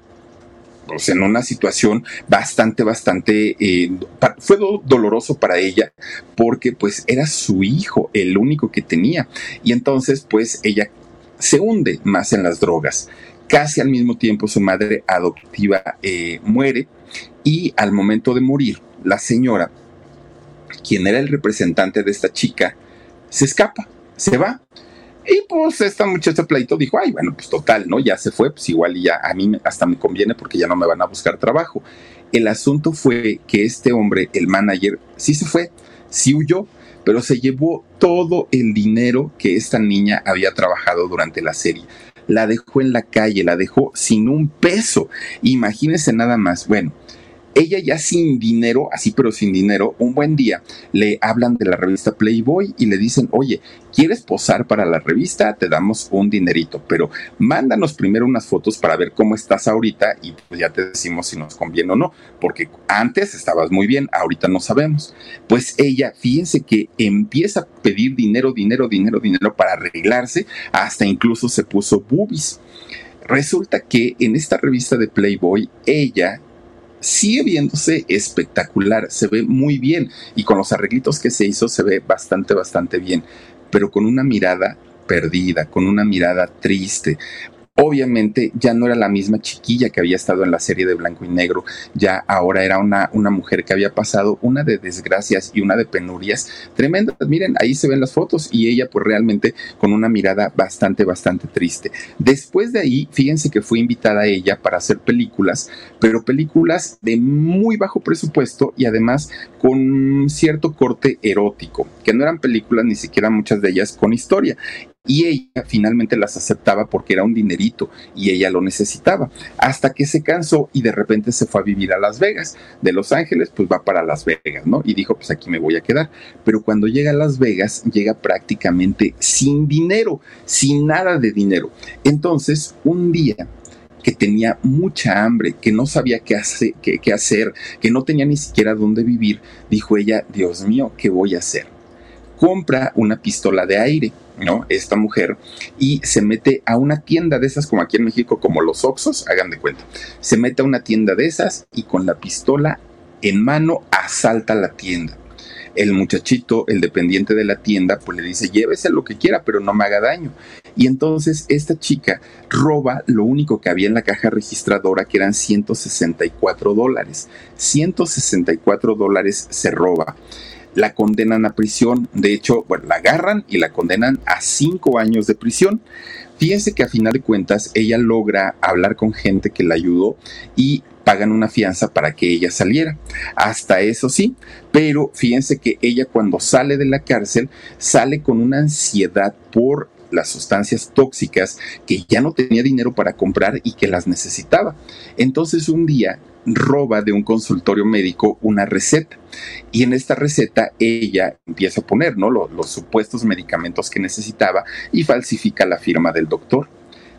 pues, en una situación bastante, bastante, eh, fue doloroso para ella porque pues era su hijo, el único que tenía. Y entonces pues ella se hunde más en las drogas. Casi al mismo tiempo su madre adoptiva eh, muere y al momento de morir, la señora, quien era el representante de esta chica, se escapa, se va. Y pues esta muchacha pleito dijo, ay, bueno, pues total, ¿no? Ya se fue, pues igual ya a mí hasta me conviene porque ya no me van a buscar trabajo. El asunto fue que este hombre, el manager, sí se fue, sí huyó, pero se llevó todo el dinero que esta niña había trabajado durante la serie. La dejó en la calle, la dejó sin un peso. Imagínense nada más. Bueno, ella ya sin dinero, así pero sin dinero, un buen día le hablan de la revista Playboy y le dicen, oye, ¿quieres posar para la revista? Te damos un dinerito, pero mándanos primero unas fotos para ver cómo estás ahorita y pues ya te decimos si nos conviene o no, porque antes estabas muy bien, ahorita no sabemos. Pues ella, fíjense que empieza a pedir dinero, dinero, dinero, dinero para arreglarse, hasta incluso se puso boobies. Resulta que en esta revista de Playboy, ella sigue viéndose espectacular, se ve muy bien y con los arreglitos que se hizo se ve bastante, bastante bien, pero con una mirada perdida, con una mirada triste, Obviamente ya no era la misma chiquilla que había estado en la serie de blanco y negro, ya ahora era una, mujer que había pasado una de desgracias y una de penurias tremendas. Miren, ahí se ven las fotos y ella pues realmente con una mirada bastante, bastante triste. Después de ahí, fíjense que fue invitada a ella para hacer películas, pero películas de muy bajo presupuesto y además con cierto corte erótico, que no eran películas ni siquiera muchas de ellas con historia y ella finalmente las aceptaba porque era un dinerito y ella lo necesitaba, hasta que se cansó y de repente se fue a vivir a Las Vegas. De Los Ángeles, pues va para Las Vegas, ¿no? Y dijo, pues aquí me voy a quedar. Pero cuando llega a Las Vegas, llega prácticamente sin dinero, sin nada de dinero. Entonces, un día que tenía mucha hambre, que no sabía qué, qué hacer, que no tenía ni siquiera dónde vivir, dijo ella, Dios mío, ¿qué voy a hacer? Compra una pistola de aire ¿no? Esta mujer y se mete a una tienda de esas, como aquí en México, como los Oxos, hagan de cuenta. Se mete a una tienda de esas y con la pistola en mano asalta la tienda. El muchachito, el dependiente de la tienda, pues le dice, llévese lo que quiera, pero no me haga daño. Y entonces esta chica roba lo único que había en la caja registradora, que eran 164 dólares. 164 dólares se roba la condenan a prisión. De hecho, bueno, la agarran y la condenan a cinco años de prisión. Fíjense que a final de cuentas ella logra hablar con gente que la ayudó y pagan una fianza para que ella saliera. Hasta eso sí, pero fíjense que ella cuando sale de la cárcel sale con una ansiedad por las sustancias tóxicas que ya no tenía dinero para comprar y que las necesitaba. Entonces un día roba de un consultorio médico una receta y en esta receta ella empieza a poner ¿no? los, supuestos medicamentos que necesitaba y falsifica la firma del doctor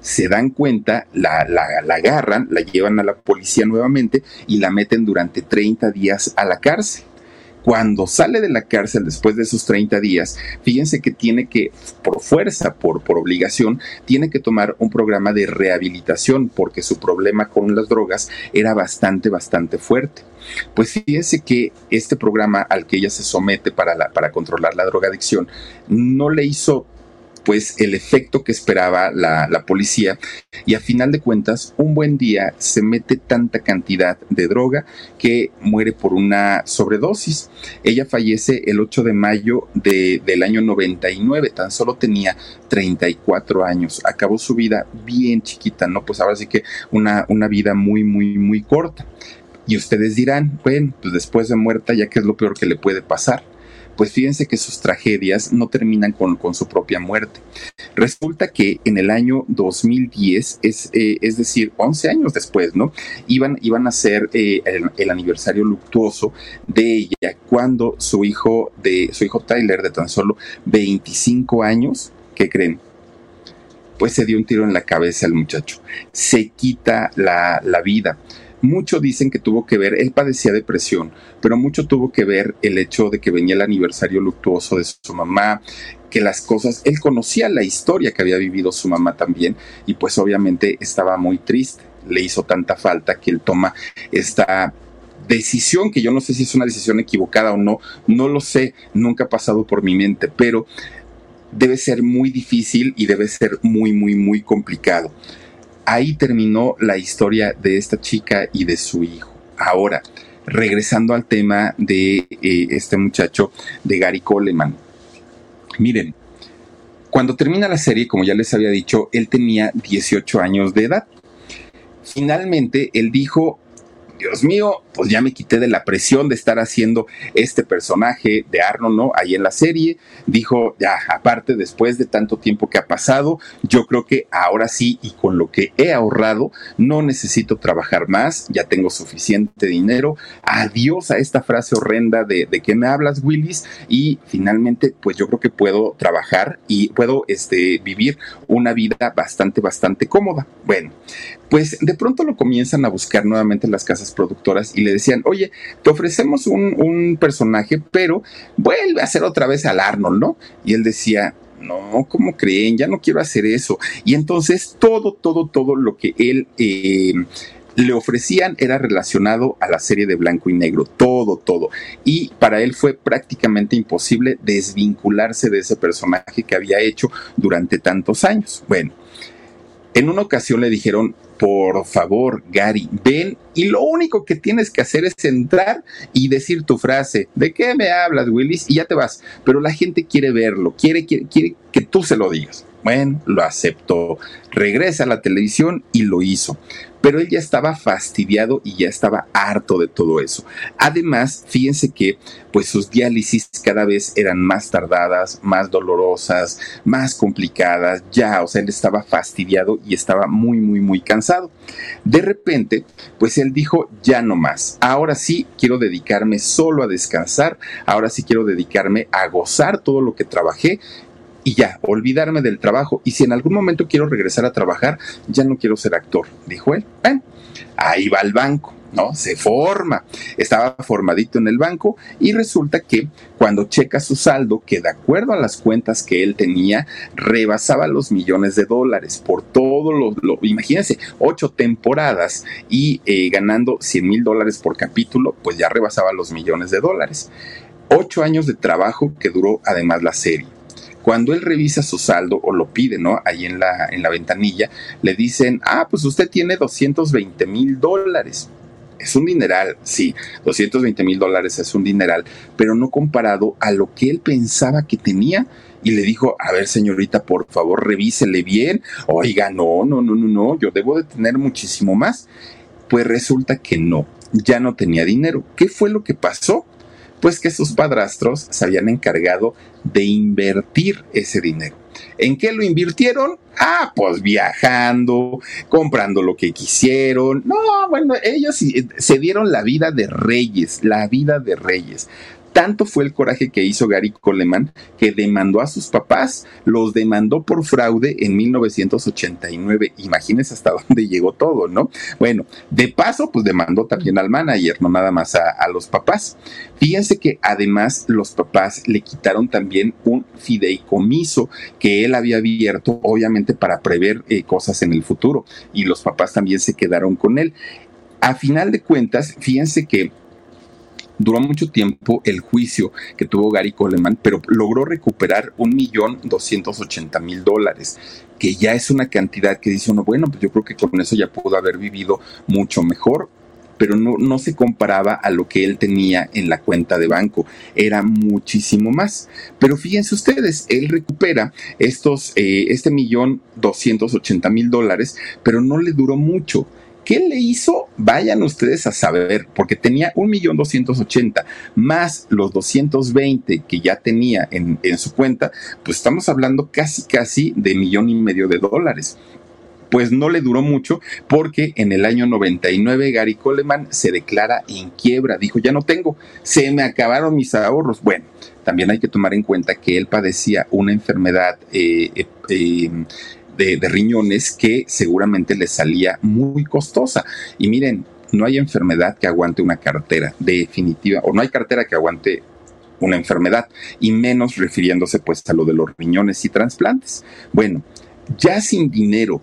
se dan cuenta, la, la, la, agarran, la llevan a la policía nuevamente y la meten durante 30 días a la cárcel. Cuando sale de la cárcel después de esos 30 días, fíjense que tiene que, por fuerza, por, por obligación, tiene que tomar un programa de rehabilitación porque su problema con las drogas era bastante, bastante fuerte. Pues fíjense que este programa al que ella se somete para, la, para controlar la drogadicción no le hizo pues el efecto que esperaba la, policía y a final de cuentas un buen día se mete tanta cantidad de droga que muere por una sobredosis. Ella fallece el 8 de mayo del año 99, tan solo tenía 34 años, acabó su vida bien chiquita, ¿no? Pues ahora sí que una, una vida muy, muy, muy corta. Y ustedes dirán, bueno, pues después de muerta, ya que es lo peor que le puede pasar pues fíjense que sus tragedias no terminan con, su propia muerte. Resulta que en el año 2010, es, eh, es decir, 11 años después, ¿no? Iban, iban a ser eh, el, aniversario luctuoso de ella cuando su hijo, de, su hijo Tyler, de tan solo 25 años, ¿qué creen? Pues se dio un tiro en la cabeza al muchacho. Se quita la, la vida. Mucho dicen que tuvo que ver, él padecía depresión, pero mucho tuvo que ver el hecho de que venía el aniversario luctuoso de su mamá, que las cosas, él conocía la historia que había vivido su mamá también y pues obviamente estaba muy triste, le hizo tanta falta que él toma esta decisión que yo no sé si es una decisión equivocada o no, no lo sé, nunca ha pasado por mi mente, pero debe ser muy difícil y debe ser muy, muy, muy complicado ahí terminó la historia de esta chica y de su hijo. Ahora, regresando al tema de eh, este muchacho de Gary Coleman. Miren, cuando termina la serie, como ya les había dicho, él tenía 18 años de edad. Finalmente, él dijo, Dios mío, pues ya me quité de la presión de estar haciendo este personaje de Arnold, ¿no? Ahí en la serie. Dijo, ya, aparte, después de tanto tiempo que ha pasado, yo creo que ahora sí, y con lo que he ahorrado, no necesito trabajar más, ya tengo suficiente dinero. Adiós a esta frase horrenda de, de que me hablas, Willis, y finalmente, pues yo creo que puedo trabajar y puedo este, vivir una vida bastante, bastante cómoda. Bueno, pues de pronto lo comienzan a buscar nuevamente las casas productoras y le decían, oye, te ofrecemos un, un personaje, pero vuelve a hacer otra vez al Arnold, ¿no? Y él decía, no, ¿cómo creen? Ya no quiero hacer eso. Y entonces todo, todo, todo lo que él eh, le ofrecían era relacionado a la serie de blanco y negro, todo, todo. Y para él fue prácticamente imposible desvincularse de ese personaje que había hecho durante tantos años. Bueno, en una ocasión le dijeron, por favor, Gary, ven y lo único que tienes que hacer es entrar y decir tu frase. ¿De qué me hablas, Willis? Y ya te vas. Pero la gente quiere verlo, quiere, que tú se lo digas. Bueno, lo aceptó, regresa a la televisión y lo hizo pero él ya estaba fastidiado y ya estaba harto de todo eso. Además, fíjense que pues sus diálisis cada vez eran más tardadas, más dolorosas, más complicadas, ya, o sea, él estaba fastidiado y estaba muy, muy, muy cansado. De repente, pues él dijo, ya no más, ahora sí quiero dedicarme solo a descansar, ahora sí quiero dedicarme a gozar todo lo que trabajé y ya, olvidarme del trabajo. Y si en algún momento quiero regresar a trabajar, ya no quiero ser actor, dijo él. ahí va el banco. ¿No? Se forma. Estaba formadito en el banco y resulta que cuando checa su saldo, que de acuerdo a las cuentas que él tenía, rebasaba los millones de dólares por todo lo, imagínense, ocho temporadas y eh, ganando 100 mil dólares por capítulo, pues ya rebasaba los millones de dólares. Ocho años de trabajo que duró además la serie. Cuando él revisa su saldo o lo pide, ¿no? Ahí en la, en la ventanilla, le dicen, ah, pues usted tiene 220 mil dólares. Es un dineral, sí, 220 mil dólares es un dineral, pero no comparado a lo que él pensaba que tenía. Y le dijo, a ver señorita, por favor, revísele bien. Oiga, no, no, no, no, no, yo debo de tener muchísimo más. Pues resulta que no, ya no tenía dinero. ¿Qué fue lo que pasó? Pues que sus padrastros se habían encargado de invertir ese dinero. ¿En qué lo invirtieron? Ah, pues viajando, comprando lo que quisieron. No, bueno, ellos se dieron la vida de reyes, la vida de reyes. Tanto fue el coraje que hizo Gary Coleman que demandó a sus papás, los demandó por fraude en 1989. Imagínense hasta *laughs* dónde llegó todo, ¿no? Bueno, de paso, pues demandó también al manager, no nada más a, los papás. Fíjense que además los papás le quitaron también un fideicomiso que él había abierto, obviamente para prever eh, cosas en el futuro, y los papás también se quedaron con él. A final de cuentas, fíjense que duró mucho tiempo el juicio que tuvo Gary Coleman, pero logró recuperar un millón doscientos ochenta mil dólares, que ya es una cantidad que dice uno, bueno, pues yo creo que con eso ya pudo haber vivido mucho mejor pero no, no, se comparaba a lo que él tenía en la cuenta de banco. Era muchísimo más. Pero fíjense ustedes, él recupera estos, eh, este millón doscientos ochenta mil dólares, pero no le duró mucho. ¿Qué le hizo? Vayan ustedes a saber, porque tenía un millón doscientos ochenta más los 220 que ya tenía en, en su cuenta, pues estamos hablando casi casi de millón y medio de dólares pues no le duró mucho porque en el año 99 Gary Coleman se declara en quiebra, dijo, ya no tengo, se me acabaron mis ahorros. Bueno, también hay que tomar en cuenta que él padecía una enfermedad eh, eh, de, riñones que seguramente le salía muy costosa. Y miren, no hay enfermedad que aguante una cartera definitiva, o no hay cartera que aguante una enfermedad, y menos refiriéndose pues a lo de los riñones y trasplantes. Bueno, ya sin dinero,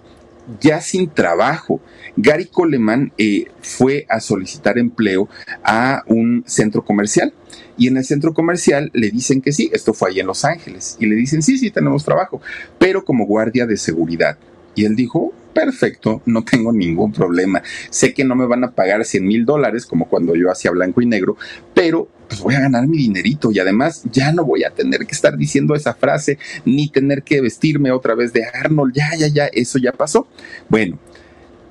ya sin trabajo, Gary Coleman eh, fue a solicitar empleo a un centro comercial y en el centro comercial le dicen que sí, esto fue ahí en Los Ángeles, y le dicen sí, sí, tenemos trabajo, pero como guardia de seguridad. Y él dijo, perfecto, no tengo ningún problema. Sé que no me van a pagar 100 mil dólares como cuando yo hacía blanco y negro, pero pues voy a ganar mi dinerito y además ya no voy a tener que estar diciendo esa frase ni tener que vestirme otra vez de Arnold. Ya, ya, ya, eso ya pasó. Bueno,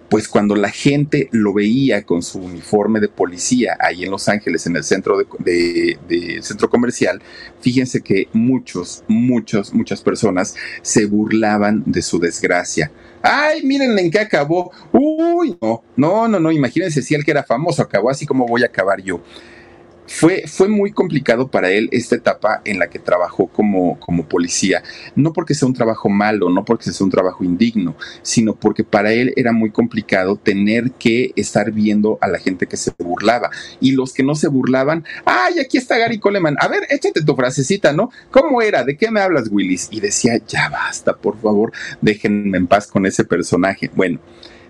pues cuando la gente lo veía con su uniforme de policía ahí en Los Ángeles, en el centro de, centro comercial, fíjense que muchos, muchos, muchas personas se burlaban de su desgracia. Ay, miren en qué acabó. Uy, no, no, no, no, imagínense si él que era famoso acabó así como voy a acabar yo. Fue, fue muy complicado para él esta etapa en la que trabajó como, como policía, no porque sea un trabajo malo, no porque sea un trabajo indigno, sino porque para él era muy complicado tener que estar viendo a la gente que se burlaba. Y los que no se burlaban, ay, aquí está Gary Coleman, a ver, échate tu frasecita, ¿no? ¿Cómo era? ¿De qué me hablas, Willis? Y decía, ya basta, por favor, déjenme en paz con ese personaje. Bueno,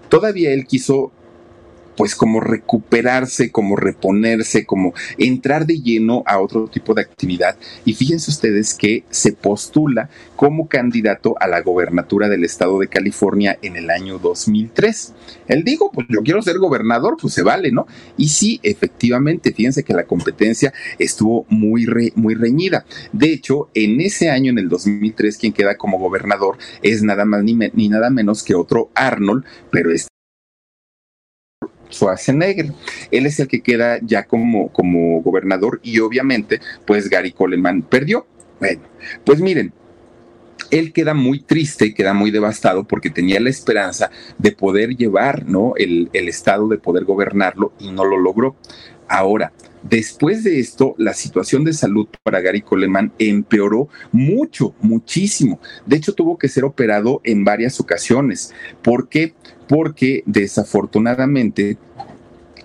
todavía él quiso pues como recuperarse, como reponerse, como entrar de lleno a otro tipo de actividad. Y fíjense ustedes que se postula como candidato a la gobernatura del estado de California en el año 2003. Él dijo, pues yo quiero ser gobernador, pues se vale, ¿no? Y sí, efectivamente, fíjense que la competencia estuvo muy, muy reñida. De hecho, en ese año, en el 2003, quien queda como gobernador es nada más ni, ni nada menos que otro Arnold, pero este Schwarzenegger. Él es el que queda ya como, como gobernador y obviamente pues Gary Coleman perdió. Bueno, pues miren, él queda muy triste, queda muy devastado porque tenía la esperanza de poder llevar ¿no? el, el estado, de poder gobernarlo y no lo logró. Ahora, Después de esto, la situación de salud para Gary Coleman empeoró mucho, muchísimo. De hecho, tuvo que ser operado en varias ocasiones. ¿Por qué? Porque desafortunadamente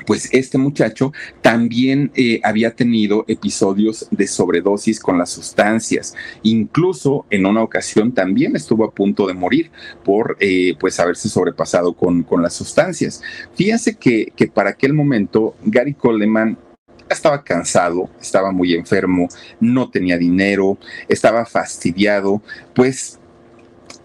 pues este muchacho también eh, había tenido episodios de sobredosis con las sustancias. Incluso en una ocasión también estuvo a punto de morir por eh, pues haberse sobrepasado con, con las sustancias. Fíjense que, que para aquel momento Gary Coleman estaba cansado, estaba muy enfermo, no tenía dinero, estaba fastidiado, pues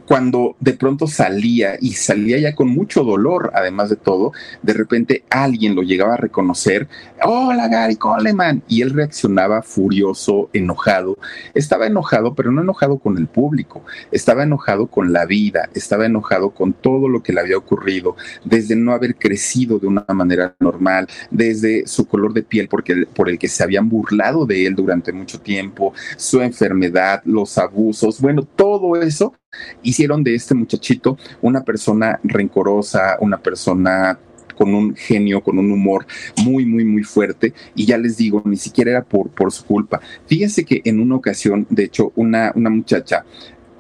cuando de pronto salía y salía ya con mucho dolor, además de todo, de repente alguien lo llegaba a reconocer, hola Gary Coleman, y él reaccionaba furioso, enojado. Estaba enojado, pero no enojado con el público, estaba enojado con la vida, estaba enojado con todo lo que le había ocurrido, desde no haber crecido de una manera normal, desde su color de piel porque, por el que se habían burlado de él durante mucho tiempo, su enfermedad, los abusos, bueno, todo eso hicieron de este muchachito una persona rencorosa, una persona con un genio, con un humor muy, muy, muy fuerte. Y ya les digo, ni siquiera era por, por su culpa. Fíjense que en una ocasión, de hecho, una, una muchacha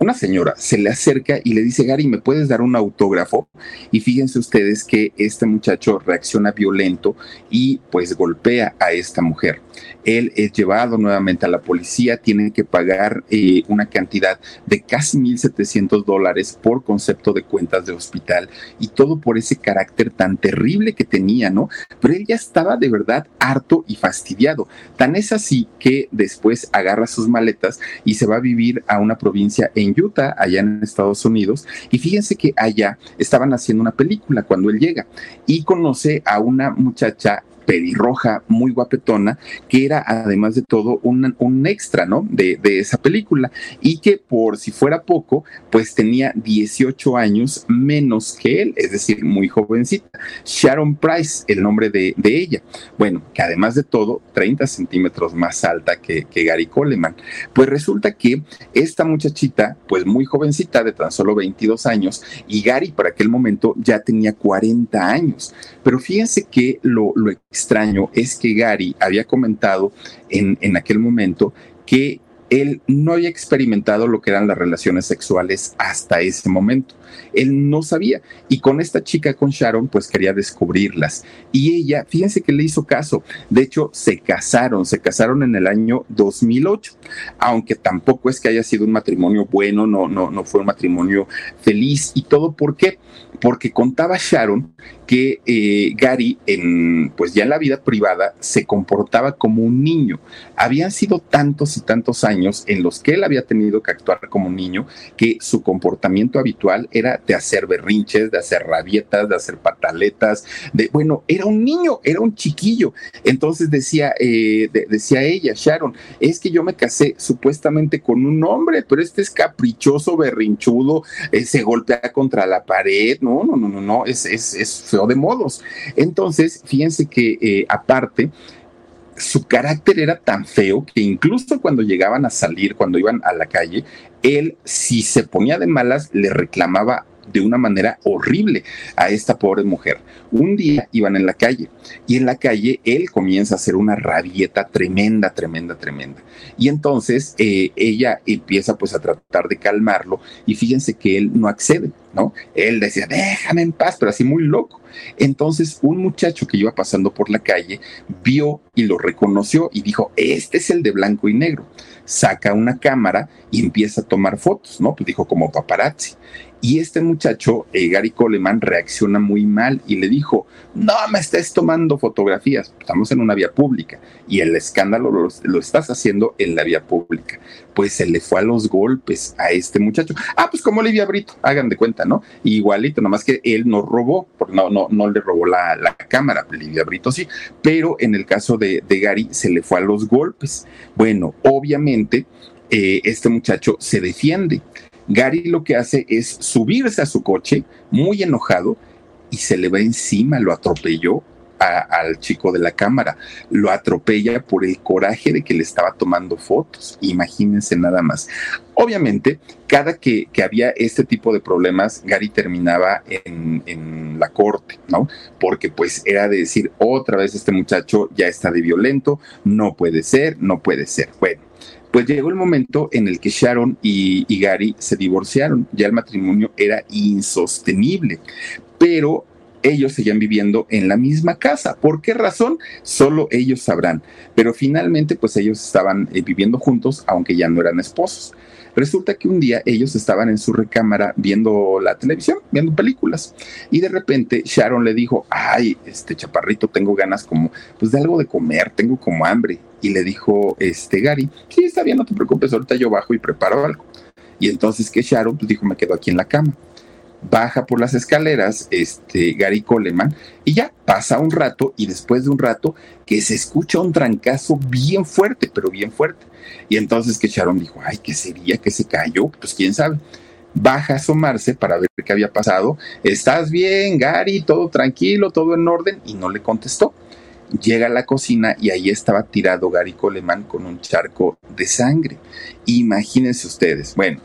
una señora se le acerca y le dice, Gary, ¿me puedes dar un autógrafo? Y fíjense ustedes que este muchacho reacciona violento y pues golpea a esta mujer. Él es llevado nuevamente a la policía, tiene que pagar eh, una cantidad de casi 1.700 dólares por concepto de cuentas de hospital y todo por ese carácter tan terrible que tenía, ¿no? Pero él ya estaba de verdad harto y fastidiado. Tan es así que después agarra sus maletas y se va a vivir a una provincia en Utah, allá en Estados Unidos. Y fíjense que allá estaban haciendo una película cuando él llega y conoce a una muchacha pelirroja, muy guapetona, que era además de todo un, extra, ¿no? De, esa película y que por si fuera poco, pues tenía 18 años menos que él, es decir, muy jovencita. Sharon Price, el nombre de, ella. Bueno, que además de todo, 30 centímetros más alta que, que Gary Coleman. Pues resulta que esta muchachita, pues muy jovencita, de tan solo 22 años, y Gary para aquel momento ya tenía 40 años. Pero fíjense que lo, lo extraño es que Gary había comentado en, en aquel momento que él no había experimentado lo que eran las relaciones sexuales hasta ese momento. Él no sabía. Y con esta chica, con Sharon, pues quería descubrirlas. Y ella, fíjense que le hizo caso. De hecho, se casaron, se casaron en el año 2008. Aunque tampoco es que haya sido un matrimonio bueno, no, no, no fue un matrimonio feliz. ¿Y todo por qué? Porque contaba Sharon que eh, Gary, en, pues ya en la vida privada, se comportaba como un niño. Habían sido tantos y tantos años en los que él había tenido que actuar como un niño que su comportamiento habitual era de hacer berrinches, de hacer rabietas, de hacer pataletas, de, bueno, era un niño, era un chiquillo. Entonces decía, eh, de, decía ella, Sharon, es que yo me casé supuestamente con un hombre, pero este es caprichoso, berrinchudo, eh, se golpea contra la pared, no, no, no, no, no, es, es, es feo de modos. Entonces, fíjense que eh, aparte, su carácter era tan feo que incluso cuando llegaban a salir, cuando iban a la calle, él, si se ponía de malas, le reclamaba de una manera horrible a esta pobre mujer. Un día iban en la calle y en la calle él comienza a hacer una rabieta tremenda, tremenda, tremenda. Y entonces eh, ella empieza pues a tratar de calmarlo y fíjense que él no accede, ¿no? Él decía, déjame en paz, pero así muy loco. Entonces un muchacho que iba pasando por la calle vio y lo reconoció y dijo, este es el de blanco y negro. Saca una cámara y empieza a tomar fotos, ¿no? Pues dijo como paparazzi. Y este muchacho, eh, Gary Coleman, reacciona muy mal y le dijo, no me estés tomando fotografías, estamos en una vía pública y el escándalo lo, lo, estás haciendo en la vía pública. Pues se le fue a los golpes a este muchacho. Ah, pues como Olivia Brito, hagan de cuenta, ¿no? Igualito, nomás que él no robó, porque no, no, no le robó la, cámara, Olivia Brito sí, pero en el caso de, de Gary se le fue a los golpes. Bueno, obviamente eh, este muchacho se defiende Gary lo que hace es subirse a su coche, muy enojado, y se le va encima, lo atropelló al chico de la cámara, lo atropella por el coraje de que le estaba tomando fotos, imagínense nada más. Obviamente, cada que, que había este tipo de problemas, Gary terminaba en, en, la corte, ¿no? Porque pues era de decir, otra vez este muchacho ya está de violento, no puede ser, no puede ser. Bueno, pues llegó el momento en el que Sharon y, Gary se divorciaron. Ya el matrimonio era insostenible, pero ellos seguían viviendo en la misma casa. ¿Por qué razón? Solo ellos sabrán. Pero finalmente, pues ellos estaban eh, viviendo juntos, aunque ya no eran esposos. Resulta que un día ellos estaban en su recámara viendo la televisión, viendo películas, y de repente Sharon le dijo, ay, este chaparrito, tengo ganas como, pues de algo de comer, tengo como hambre. Y le dijo, este Gary, sí, está bien, no te preocupes, ahorita yo bajo y preparo algo. Y entonces que Sharon, pues dijo, me quedo aquí en la cama baja por las escaleras este Gary Coleman y ya pasa un rato y después de un rato que se escucha un trancazo bien fuerte, pero bien fuerte. Y entonces que Sharon dijo, ay, ¿qué sería? que se cayó? Pues quién sabe. Baja a asomarse para ver qué había pasado. ¿Estás bien, Gary? ¿Todo tranquilo? ¿Todo en orden? Y no le contestó. Llega a la cocina y ahí estaba tirado Gary Coleman con un charco de sangre. Imagínense ustedes. Bueno,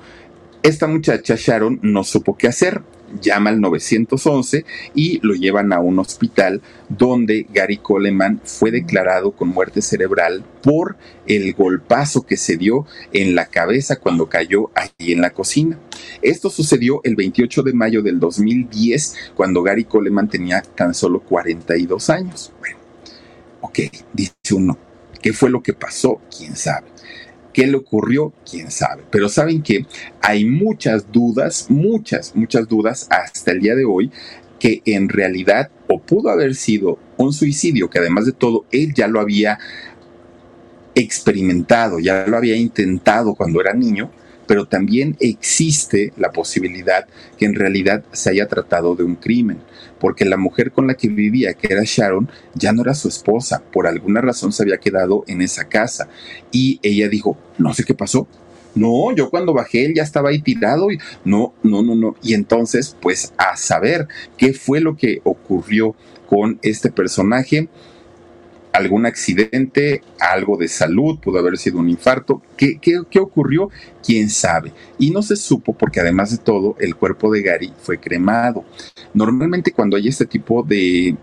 esta muchacha Sharon no supo qué hacer. llama al 911 y lo llevan a un hospital donde Gary Coleman fue declarado con muerte cerebral por el golpazo que se dio en la cabeza cuando cayó allí en la cocina. Esto sucedió el 28 de mayo del 2010 cuando Gary Coleman tenía tan solo 42 años. Bueno, ok, dice uno, ¿qué fue lo que pasó? ¿Quién sabe? ¿Qué le ocurrió? ¿Quién sabe? Pero saben que hay muchas dudas, muchas, muchas dudas hasta el día de hoy que en realidad o pudo haber sido un suicidio, que además de todo él ya lo había experimentado, ya lo había intentado cuando era niño, pero también existe la posibilidad que en realidad se haya tratado de un crimen, porque la mujer con la que vivía, que era Sharon, ya no era su esposa, por alguna razón se había quedado en esa casa y ella dijo, no sé qué pasó. No, yo cuando bajé él ya estaba ahí tirado y no, no, no, no. Y entonces, pues a saber qué fue lo que ocurrió con este personaje, algún accidente, algo de salud, pudo haber sido un infarto. ¿Qué, ¿Qué, ocurrió? ¿Quién sabe? Y no se supo porque además de todo, el cuerpo de Gary fue cremado. Normalmente cuando hay este tipo de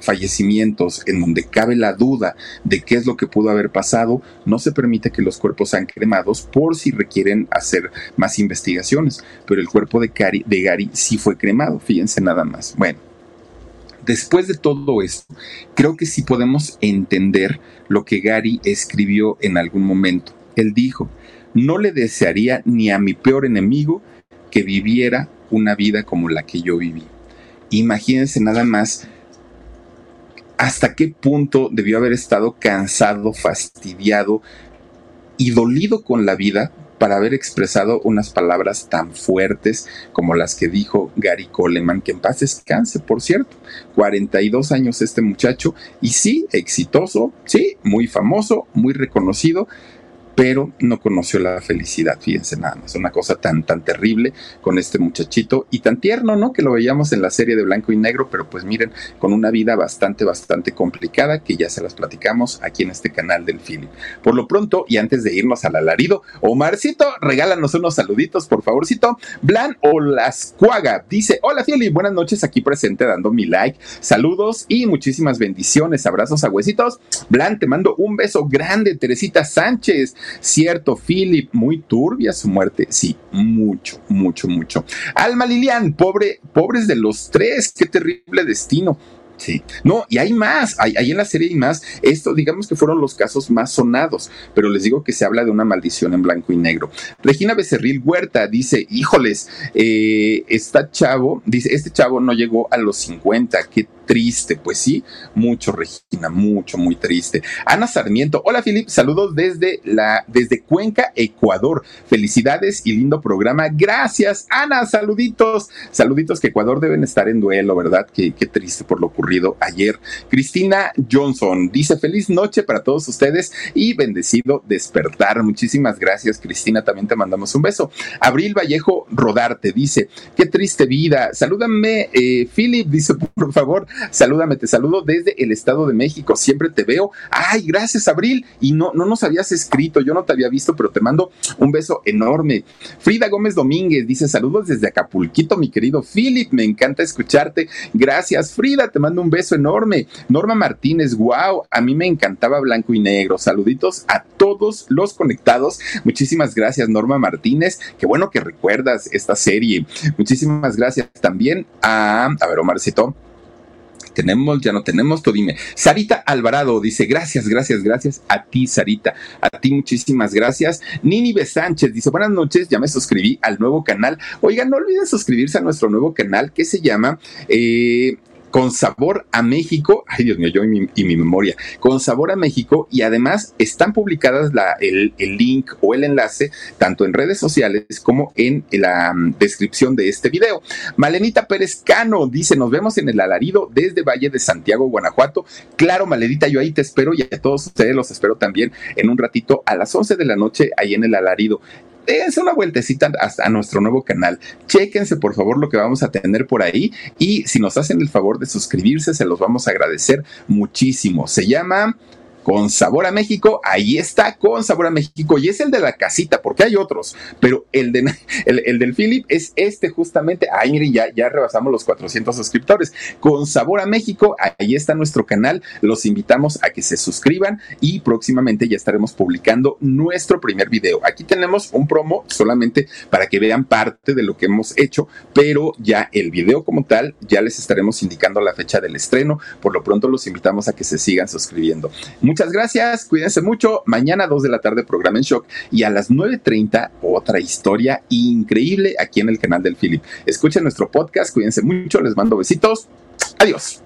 fallecimientos en donde cabe la duda de qué es lo que pudo haber pasado, no se permite que los cuerpos sean cremados por si requieren hacer más investigaciones. Pero el cuerpo de Gary, de Gary sí fue cremado, fíjense nada más. Bueno, Después de todo esto, creo que sí podemos entender lo que Gary escribió en algún momento. Él dijo, no le desearía ni a mi peor enemigo que viviera una vida como la que yo viví. Imagínense nada más hasta qué punto debió haber estado cansado, fastidiado y dolido con la vida para haber expresado unas palabras tan fuertes como las que dijo Gary Coleman, que en paz descanse, por cierto. 42 años este muchacho y sí, exitoso, sí, muy famoso, muy reconocido, pero no conoció la felicidad, fíjense nada más, una cosa tan, tan terrible con este muchachito y tan tierno, ¿no? Que lo veíamos en la serie de blanco y negro, pero pues miren, con una vida bastante, bastante complicada que ya se las platicamos aquí en este canal del Philip. Por lo pronto, y antes de irnos al alarido, Omarcito, regálanos unos saluditos, por favorcito. Blan Olascuaga dice, hola Philip, buenas noches aquí presente dando mi like, saludos y muchísimas bendiciones, abrazos a huesitos. Blan, te mando un beso grande, Teresita Sánchez. Cierto, Philip, muy turbia su muerte. Sí, mucho, mucho, mucho. Alma Lilian, pobre, pobres de los tres, qué terrible destino. Sí, no, y hay más, hay, en la serie hay más. Esto, digamos que fueron los casos más sonados, pero les digo que se habla de una maldición en blanco y negro. Regina Becerril Huerta dice: Híjoles, eh, está chavo, dice, este chavo no llegó a los 50, qué triste, pues sí, mucho Regina, mucho, muy triste. Ana Sarmiento, hola Filip, saludos desde la, desde Cuenca, Ecuador. Felicidades y lindo programa. Gracias, Ana, saluditos, saluditos que Ecuador deben estar en duelo, ¿verdad? Qué, triste por lo ocurrido ayer. Cristina Johnson dice feliz noche para todos ustedes y bendecido despertar. Muchísimas gracias, Cristina, también te mandamos un beso. Abril Vallejo Rodarte dice, qué triste vida. Salúdame, eh, Philip, dice, por favor, Salúdame, te saludo desde el Estado de México. Siempre te veo. Ay, gracias, Abril. Y no, no nos habías escrito, yo no te había visto, pero te mando un beso enorme. Frida Gómez Domínguez dice: Saludos desde Acapulquito, mi querido Philip. Me encanta escucharte. Gracias, Frida. Te mando un beso enorme. Norma Martínez, wow. A mí me encantaba blanco y negro. Saluditos a todos los conectados. Muchísimas gracias, Norma Martínez. Qué bueno que recuerdas esta serie. Muchísimas gracias también a, a ver, Omarcito tenemos, ya no tenemos, tú dime. Sarita Alvarado dice, gracias, gracias, gracias a ti, Sarita. A ti muchísimas gracias. Nini B. Sánchez dice, buenas noches, ya me suscribí al nuevo canal. Oigan, no olviden suscribirse a nuestro nuevo canal que se llama eh, con sabor a México, ay Dios mío, yo y mi, memoria, con sabor a México y además están publicadas el, link o el enlace tanto en redes sociales como en la mm, descripción de este video. Malenita Pérez Cano dice, nos vemos en el alarido desde Valle de Santiago, Guanajuato. Claro, Malenita, yo ahí te espero y a todos ustedes los espero también en un ratito a las 11 de la noche ahí en el alarido dense una vueltecita hasta nuestro nuevo canal. Chéquense por favor lo que vamos a tener por ahí y si nos hacen el favor de suscribirse, se los vamos a agradecer muchísimo. Se llama con sabor a México, ahí está, con sabor a México, y es el de la casita, porque hay otros, pero el, de, *laughs* el, del Philip es este justamente, ay miren, ya, ya rebasamos los 400 suscriptores, con sabor a México, ahí está nuestro canal, los invitamos a que se suscriban y próximamente ya estaremos publicando nuestro primer video. Aquí tenemos un promo solamente para que vean parte de lo que hemos hecho, pero ya el video como tal, ya les estaremos indicando la fecha del estreno, por lo pronto los invitamos a que se sigan suscribiendo. Muchas gracias, cuídense mucho. Mañana 2 de la tarde programa en shock y a las 9.30 otra historia increíble aquí en el canal del Philip. Escuchen nuestro podcast, cuídense mucho, les mando besitos. Adiós.